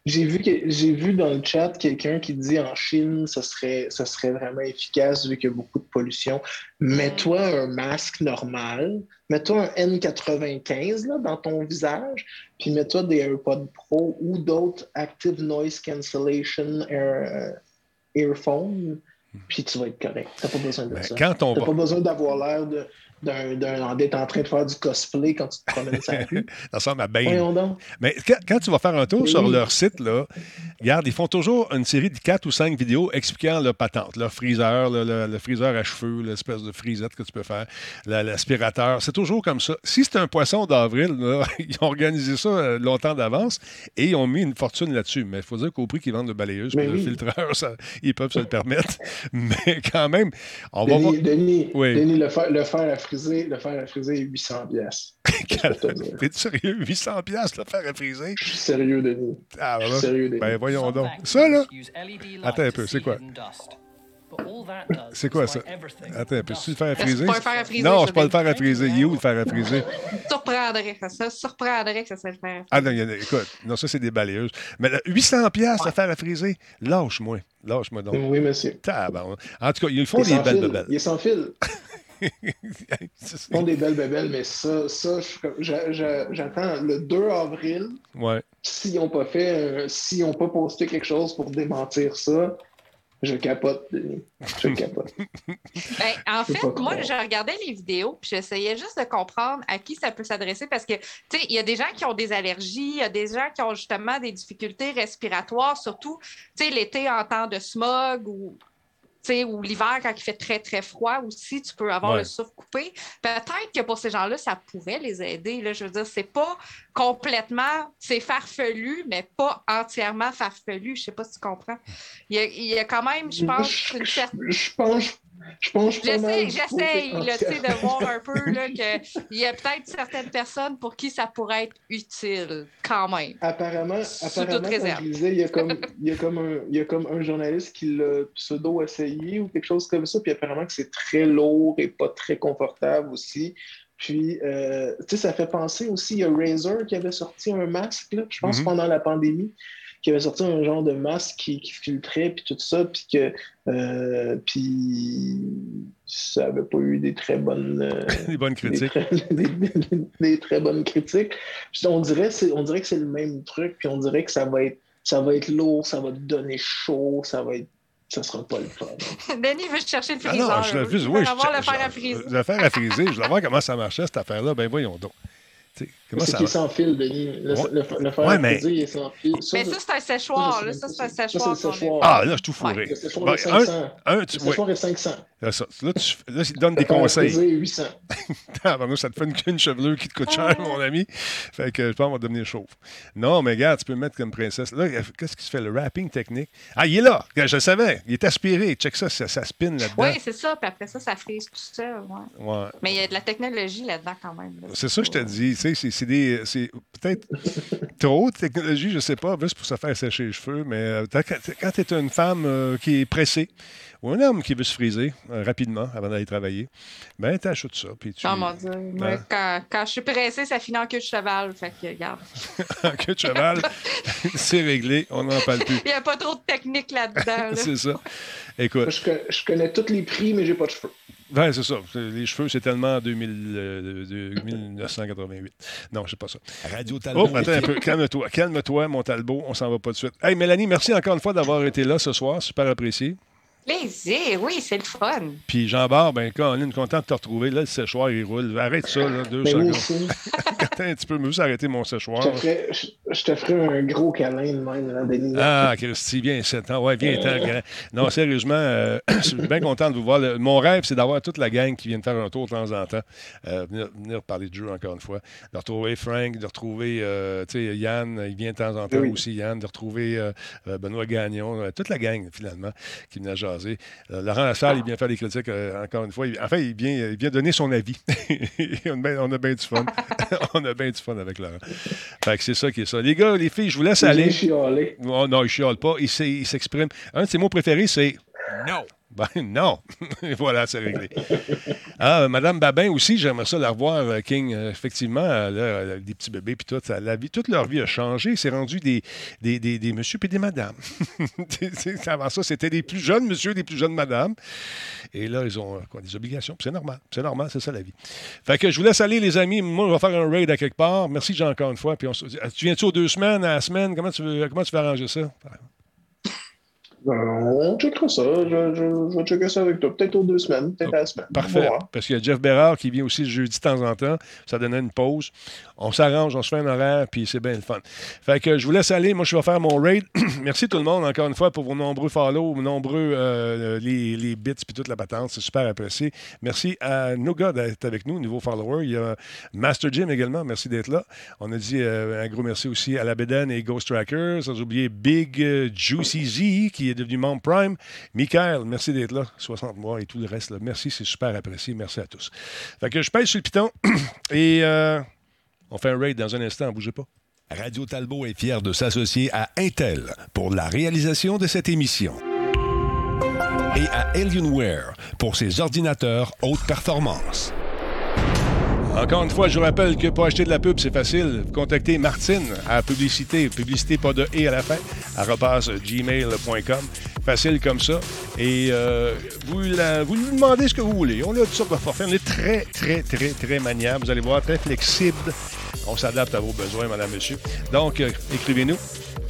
Speaker 3: j'ai vu, que- j'ai vu dans le chat quelqu'un qui dit en Chine, ça serait, ça serait vraiment efficace vu qu'il y a beaucoup de pollution. Mets-toi un masque normal, mets-toi un N95 là, dans ton visage, puis mets-toi des AirPods Pro ou d'autres Active Noise Cancellation Air, euh, Earphones, puis tu vas être correct. T'as pas besoin de
Speaker 1: Ben,
Speaker 3: ça.
Speaker 1: va-
Speaker 3: pas besoin d'avoir l'air de, d'être en train de faire du cosplay quand tu te promènes la rue. [laughs]
Speaker 1: ça ressemble à Bane. Mais quand, tu vas faire un tour sur leur site, là, regarde, ils font toujours une série de 4 ou 5 vidéos expliquant leur patente, leur freezer, le, le, freezer à cheveux, l'espèce de frisette que tu peux faire, l'aspirateur. C'est toujours comme ça. Si c'est un poisson d'avril, [laughs] ils ont organisé ça euh, longtemps d'avance et ils ont mis une fortune là-dessus. Mais il faut dire qu'au prix qu'ils vendent de balayeuses et de filtreurs, ça, ils peuvent se le permettre. [laughs] Mais quand même, on
Speaker 3: va
Speaker 1: voir.
Speaker 3: Denis, Denis le, fer, le fer à friser, le fer à friser est 800 pièces.
Speaker 1: T'es sérieux? 800 pièces le fer à friser?
Speaker 3: Je suis sérieux, Denis.
Speaker 1: Ah,
Speaker 3: ben, Je suis sérieux, Denis.
Speaker 1: Ben, voyons donc. Ça, là? Attends un peu, c'est quoi? C'est quoi ça? Attends, peux-tu le faire à friser?
Speaker 2: C'est pas le faire à friser?
Speaker 1: Non, c'est pas le faire à friser. Il est où le faire à friser? [laughs]
Speaker 2: surprendrait. Ça? Surprendrait que ça soit le faire
Speaker 1: Ah non, écoute, non, ça c'est des balayeuses. Mais 800 pièces le faire à friser, lâche-moi. Lâche-moi donc.
Speaker 3: Oui, monsieur.
Speaker 1: En tout cas, ils font des belles bebelles.
Speaker 3: Il est sans fil. [laughs] [laughs] Ils font des belles bebelles, mais ça, ça j'attends le 2 avril.
Speaker 1: Ouais.
Speaker 3: S'ils n'ont pas fait, s'ils n'ont pas posté quelque chose pour démentir ça, je capote, Je capote. [laughs]
Speaker 2: Ben, en fait, moi, je regardais les vidéos puis j'essayais juste de comprendre à qui ça peut s'adresser parce que, tu sais, il y a des gens qui ont des allergies, il y a des gens qui ont justement des difficultés respiratoires, surtout, tu sais, l'été en temps de smog ou ou l'hiver, quand il fait très, très froid aussi, tu peux avoir le souffle coupé. Peut-être que pour ces gens-là, ça pourrait les aider. Là. Je veux dire, c'est pas complètement, c'est farfelu, mais pas entièrement farfelu. Je sais pas si tu comprends. Il y a, quand même, je pense, une certaine...
Speaker 3: Je pense je pense
Speaker 2: J'essaie, j'essaie de voir un [laughs] peu qu'il y a peut-être certaines personnes pour qui ça pourrait être utile quand même.
Speaker 3: Apparemment, apparemment il y a comme, il y a comme, un, il y a comme un journaliste qui l'a pseudo-essayé ou quelque chose comme ça, puis apparemment que c'est très lourd et pas très confortable aussi. Puis, euh, tu sais, ça fait penser aussi, il y a Razer qui avait sorti un masque, là, je pense, mm-hmm. pendant la pandémie qui avait sorti un genre de masque qui, filtrait, puis tout ça, puis que euh, puis ça n'avait pas eu des très bonnes...
Speaker 1: Euh, [laughs] des bonnes critiques. [laughs]
Speaker 3: Des très, bonnes critiques. on, dirait, on dirait que c'est le même truc, puis on dirait que ça va être ça va être lourd, ça va te donner chaud, ça va être ça sera pas le fun. [laughs]
Speaker 2: Denis veut chercher le friseur. Ah non,
Speaker 1: je,
Speaker 2: veux,
Speaker 1: oui,
Speaker 2: je, avoir le fer à
Speaker 1: friser. Le fer à friser, je veux voir comment ça marchait, cette affaire-là. Ben voyons donc.
Speaker 3: C'est qui est sans fil, Denis? Le, le, fer ouais, mais... est sans fil.
Speaker 2: Ça, mais ça, c'est un séchoir. Ça, c'est un séchoir.
Speaker 1: Ah, là, je suis tout fourré.
Speaker 3: Le séchoir est 500. Un, le séchoir est 500.
Speaker 1: Là, ça, là, tu, là, il donne des conseils.
Speaker 3: 800.
Speaker 1: ah, ben, ça te fait une, une chevelure qui te coûte cher, mon ami. Fait que je pense qu'on va devenir chauve. Non, mais regarde, tu peux me mettre comme princesse. Là, qu'est-ce qui se fait? Le wrapping technique? Ah, il est là. Je le savais. Il est aspiré. Check ça, ça, ça spin là-dedans.
Speaker 2: Oui, c'est ça. Puis après ça, ça frise tout seul. Ouais. ouais. Mais il y a de la technologie là-dedans quand même.
Speaker 1: C'est ça que je te dis. Tu sais, c'est des peut-être trop de technologie, je ne sais pas, juste pour se faire sécher les cheveux, mais euh, quand tu es une femme euh, qui est pressée ou un homme qui veut se friser euh, rapidement avant d'aller travailler, ben achètes ça. Puis tu...
Speaker 2: Oh mon Dieu. Hein? quand, quand, je suis pressé, ça finit en queue de cheval. Fait que, regarde. [laughs]
Speaker 1: en queue de cheval, [laughs] c'est réglé, on n'en parle plus.
Speaker 2: Il n'y a pas trop de technique là-dedans. [laughs]
Speaker 1: c'est ça. Écoute.
Speaker 3: je, je, connais tous les prix, mais j'ai pas de cheveux.
Speaker 1: Ben, c'est ça. Les cheveux, c'est tellement 2000, 1988. Non, je sais pas ça.
Speaker 9: Radio Talbot.
Speaker 1: Oh, attends un peu. Calme-toi. Calme-toi, mon Talbot. On s'en va pas de suite. Hey, Mélanie, merci encore une fois d'avoir été là ce soir. Super apprécié.
Speaker 2: Plaisir, oui, c'est le fun.
Speaker 1: Puis Jean-Bart, ben, Colin, content de te retrouver. Là, le séchoir, il roule. Arrête ça, là, deux ben secondes. [laughs] Attends un petit peu, me juste arrêter mon séchoir.
Speaker 3: Je te, ferai, un gros câlin de même, là, Denis.
Speaker 1: Ah, Christy, viens ici. Ouais, viens, euh... Non, sérieusement, euh, [clears throat] je suis bien content de vous voir. mon rêve, c'est d'avoir toute la gang qui vient faire un tour de temps en temps. Euh, venir, parler de jeu encore une fois. De retrouver Frank, de retrouver euh, Yann, il vient de temps en temps aussi, Yann, de retrouver Benoît Gagnon, toute la gang, finalement, qui vient jaser euh, Laurent Lassalle, il vient faire des critiques euh, encore une fois. Il, enfin, il vient, il vient donner son avis. [laughs] on, a bien du fun. [laughs] on a bien du fun avec Laurent. Fait que c'est ça qui est ça. Les gars, les filles, je vous laisse aller. Oh, non, il chiale pas. Il s'exprime. Un de ses mots préférés, c'est non. Ben [laughs] non. [laughs] voilà, c'est réglé. Ah, Madame Babin aussi, j'aimerais ça la revoir, euh, King. Euh, effectivement, là, des petits bébés, puis tout. La vie, toute leur vie a changé. C'est rendu des, des, des, des messieurs et des madames. [laughs] Avant ça, c'était des plus jeunes monsieur, des plus jeunes madames. Et là, ils ont quoi, des obligations. C'est normal. C'est normal, c'est ça la vie. Fait que je vous laisse aller, les amis. Moi, je vais faire un raid à quelque part. Merci, Jean, encore une fois. Puis tu viens-tu aux deux semaines, à la semaine? Comment tu, veux, comment tu vas arranger ça?
Speaker 3: Ben, on checkera ça. Je, je, vais checker ça avec toi. Peut-être aux deux semaines, peut-être à la semaine.
Speaker 1: Parfait. Parce qu'il y a Jeff Bérard qui vient aussi le jeudi de temps en temps. Ça donnait une pause. On s'arrange, on se fait un horaire, puis c'est bien le fun. Fait que je vous laisse aller. Moi, je vais faire mon raid. [clears throat] Merci tout le monde, encore une fois, pour vos nombreux follow, vos nombreux euh, les, les, bits, puis toute la patente. C'est super apprécié. Merci à nos gars d'être avec nous, nouveaux followers. Il y a Master Jim également. Merci d'être là. On a dit euh, un gros merci aussi à la Bédane et Ghost Tracker. Sans oublier Big euh, Juicy Z, qui est devenu membre Prime. Michael, merci d'être là. 60 mois et tout le reste. Merci, c'est super apprécié. Merci à tous. Fait je pèse sur le piton [clears throat] et euh, on fait un raid dans un instant. Bougez pas.
Speaker 9: Radio Talbot est fier de s'associer à Intel pour la réalisation de cette émission et à Alienware pour ses ordinateurs haute performance.
Speaker 1: Encore une fois, je vous rappelle que pour acheter de la pub, c'est facile. Contactez Martine à publicité, publicité pas de et à la fin, gmail.com. Facile comme ça. Et euh, vous, vous lui demandez ce que vous voulez. On a toutes sortes de forfaits. On est très, très, très, très maniable. Vous allez voir, très flexible. On s'adapte à vos besoins, madame, monsieur. Donc, euh, écrivez-nous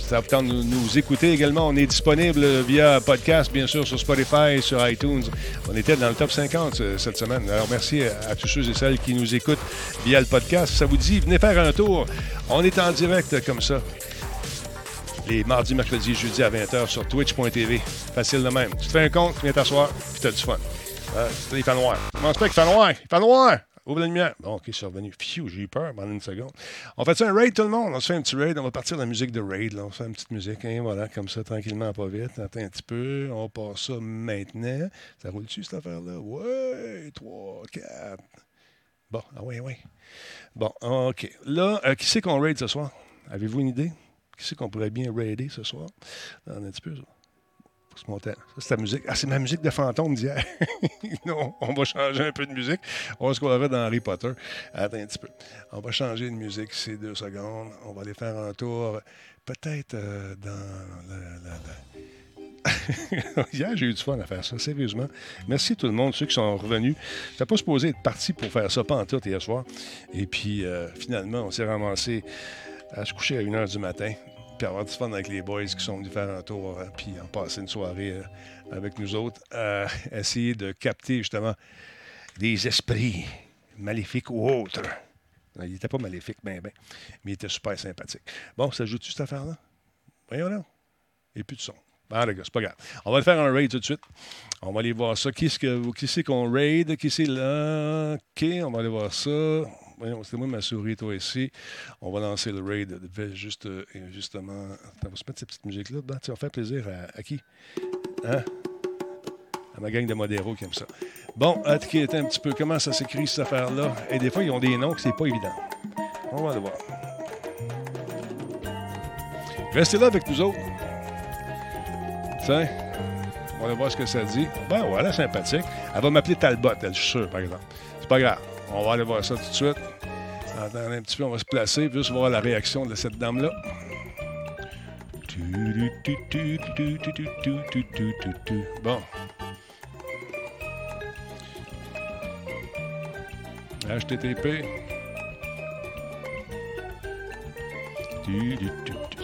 Speaker 1: ça vous de nous écouter également. On est disponible via podcast, bien sûr, sur Spotify, sur iTunes. On était dans le top 50 euh, cette semaine. Alors, merci à tous ceux et celles qui nous écoutent via le podcast. Ça vous dit, venez faire un tour. On est en direct comme ça. Les mardis, mercredis, jeudi à 20h sur twitch.tv. Facile de même. Tu te fais un compte, viens t'asseoir, puis t'as du fun. Euh, il fait noir. Commence pas qu'il fait noir? Il fait noir. Ouvre la lumière. Bon, OK, je suis revenu. Phew, j'ai eu peur pendant une seconde. On fait ça un raid, tout le monde? On se fait un petit raid. On va partir de la musique de raid. Là. On fait une petite musique. Hein, voilà, comme ça, tranquillement, pas vite. Attends un petit peu. On passe ça maintenant. Ça roule-tu, cette affaire-là? Ouais, 3, 4. Bon, ah oui, oui. Bon, OK. Là, euh, qui c'est qu'on raid ce soir? Avez-vous une idée? Qui c'est qu'on pourrait bien raider ce soir? un petit peu, ça. C'est musique. Ah, c'est ma musique de fantôme d'hier. [laughs] non, on va changer un peu de musique. On va se croirait dans Harry Potter. Attends un petit peu. On va changer de musique c'est deux secondes. On va aller faire un tour, peut-être euh, dans la, [laughs] Hier, j'ai eu du fun à faire ça, sérieusement. Merci à tout le monde, ceux qui sont revenus. Je n'étais pas supposé être parti pour faire ça, pas hier soir. Et puis, euh, finalement, on s'est ramassé à se coucher à 1h du matin avoir du fun avec les boys qui sont venus faire un tour, euh, puis en passer une soirée euh, avec nous autres, euh, essayer de capter justement des esprits maléfiques ou autres. Il n'était pas maléfique, ben, ben, mais il était super sympathique. Bon, ça joue-tu cette affaire-là? Voyons là. Et plus de son. Ah, les gars, c'est pas grave. On va le faire un raid tout de suite. On va aller voir ça. Qui c'est qu'on raid? Qui c'est là? OK, on va aller voir ça. C'est moi ma souris, toi ici. On va lancer le raid juste, euh, justement. on va se mettre cette petite musique-là dedans. on va faire plaisir à, qui? Hein? À ma gang de modéraux qui aime ça. Bon, attends un petit peu comment ça s'écrit cette affaire-là? Et des fois, ils ont des noms que c'est pas évident. On va aller voir. Restez là avec nous autres. Tiens, on va voir ce que ça dit. Ben voilà, sympathique. Elle va m'appeler Talbot, elle, je suis par exemple. C'est pas grave. On va aller voir ça tout de suite. Un petit peu, on va se placer, juste voir la réaction de cette dame-là. Bon. HTTP.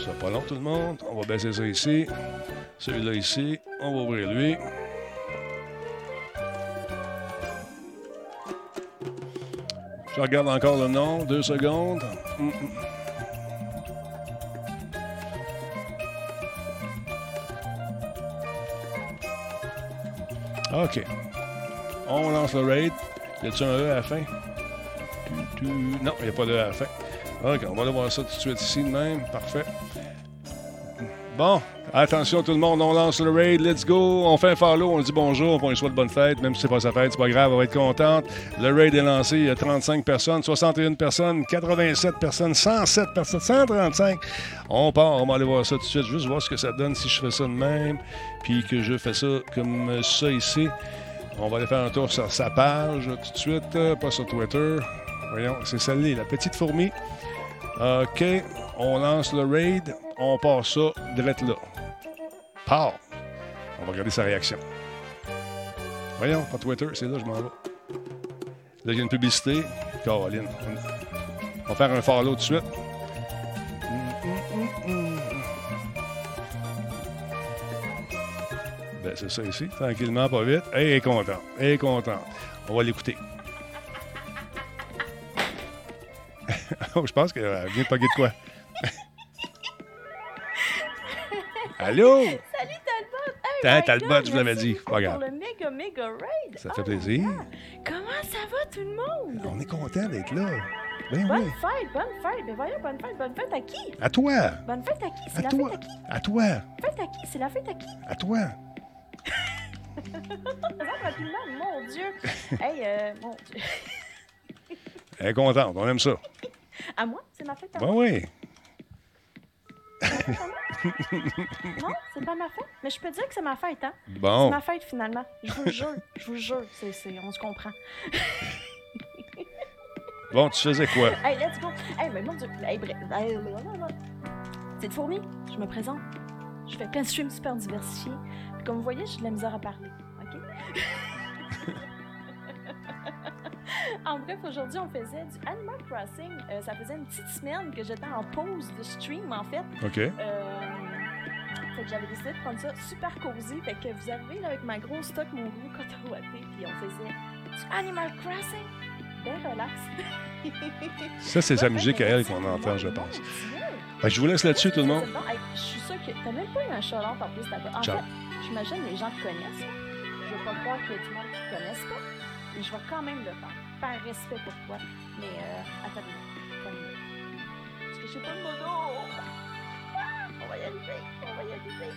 Speaker 1: Ça pas long tout le monde. On va baisser ça ici. Celui-là ici. On va ouvrir lui. Regarde encore le nom. Deux secondes. OK. On lance le raid. Y a-t-il un E à la fin? Non, il n'y a pas de E à la fin. OK, on va aller voir ça tout de suite ici de même. Parfait. Bon, attention tout le monde, on lance le raid, let's go. On fait un follow, on dit bonjour, on souhaite bonne fête, même si c'est pas sa fête, c'est pas grave, on va être contente. Le raid est lancé, il y a 35 personnes, 61 personnes, 87 personnes, 107 personnes, 135. On part, on va aller voir ça tout de suite, juste voir ce que ça donne si je fais ça de même, puis que je fais ça comme ça ici. On va aller faire un tour sur sa page tout de suite, pas sur Twitter. Voyons, c'est celle-là, la petite fourmi. OK, on lance le raid on passe ça direct là. Pow! On va regarder sa réaction. Voyons, pas Twitter, c'est là, je m'en vais. Là, il y a une publicité. Caroline. On va faire un follow tout de suite. C'est ça ici, tranquillement, pas vite. Elle est contente. Elle est contente. On va l'écouter. [laughs] oh, je pense qu'elle vient de pogger de quoi? Allô?
Speaker 10: Salut Talbot! Hey,
Speaker 1: Talbot, je vous l'avais dit. Pas grave.
Speaker 10: Pour le méga, méga raid.
Speaker 1: Ça
Speaker 10: Oh
Speaker 1: fait
Speaker 10: my
Speaker 1: plaisir.
Speaker 10: Comment ça va tout le monde?
Speaker 1: On est content d'être là. Ben
Speaker 10: Bonne
Speaker 1: oui.
Speaker 10: fête, bonne fête. Mais voyons, bonne fête, bonne fête à qui?
Speaker 1: À toi.
Speaker 10: Bonne fête à qui? C'est la
Speaker 1: toi.
Speaker 10: fête à qui?
Speaker 1: À toi.
Speaker 10: Fête à qui? C'est la fête à qui?
Speaker 1: À toi. [laughs]
Speaker 10: Rapidement, mon Dieu. [laughs] hey, euh, mon Dieu.
Speaker 1: Elle est contente. On aime ça.
Speaker 10: À moi? C'est ma fête à
Speaker 1: Ben
Speaker 10: moi?
Speaker 1: oui.
Speaker 10: Non, c'est pas ma fête. Mais je peux dire que c'est ma fête, hein?
Speaker 1: Bon.
Speaker 10: C'est ma fête finalement. Je vous jure. Je vous jure. C'est, c'est- on se comprend. [laughs]
Speaker 1: Bon, tu faisais quoi?
Speaker 10: Hey, let's go. Hey, mais mon Dieu. Hey, bref. Hey, blablabla. Petite fourmi, je me présente. Je fais plein de streams super diversifiés. Comme vous voyez, j'ai de la misère à parler. OK? [laughs] en bref, aujourd'hui, on faisait du Animal Crossing. Euh, ça faisait une petite semaine que j'étais en pause de stream, en fait.
Speaker 1: OK.
Speaker 10: Euh, fait que j'avais décidé de prendre ça super cosy. Fait que vous arrivez là, avec ma grosse stock, mon gros coton ouaté, puis on faisait du Animal Crossing. Ben relax.
Speaker 1: Ça, c'est sa musique à elle qu'on entend, je pense. Je vous laisse là-dessus, tout le monde.
Speaker 10: Bon. Hey, je suis sûre que t'as même pas eu un shout-out en plus là-bas. En
Speaker 1: Ciao.
Speaker 10: fait, j'imagine les gens te connaissent. Je veux pas croire qu'il y a du monde qui te connaissent pas mais je vais quand même le faire. Par respect pour toi. Mais euh, attends, attends. Parce que je sais pas de moto. Ah, on va y arriver, on va y arriver.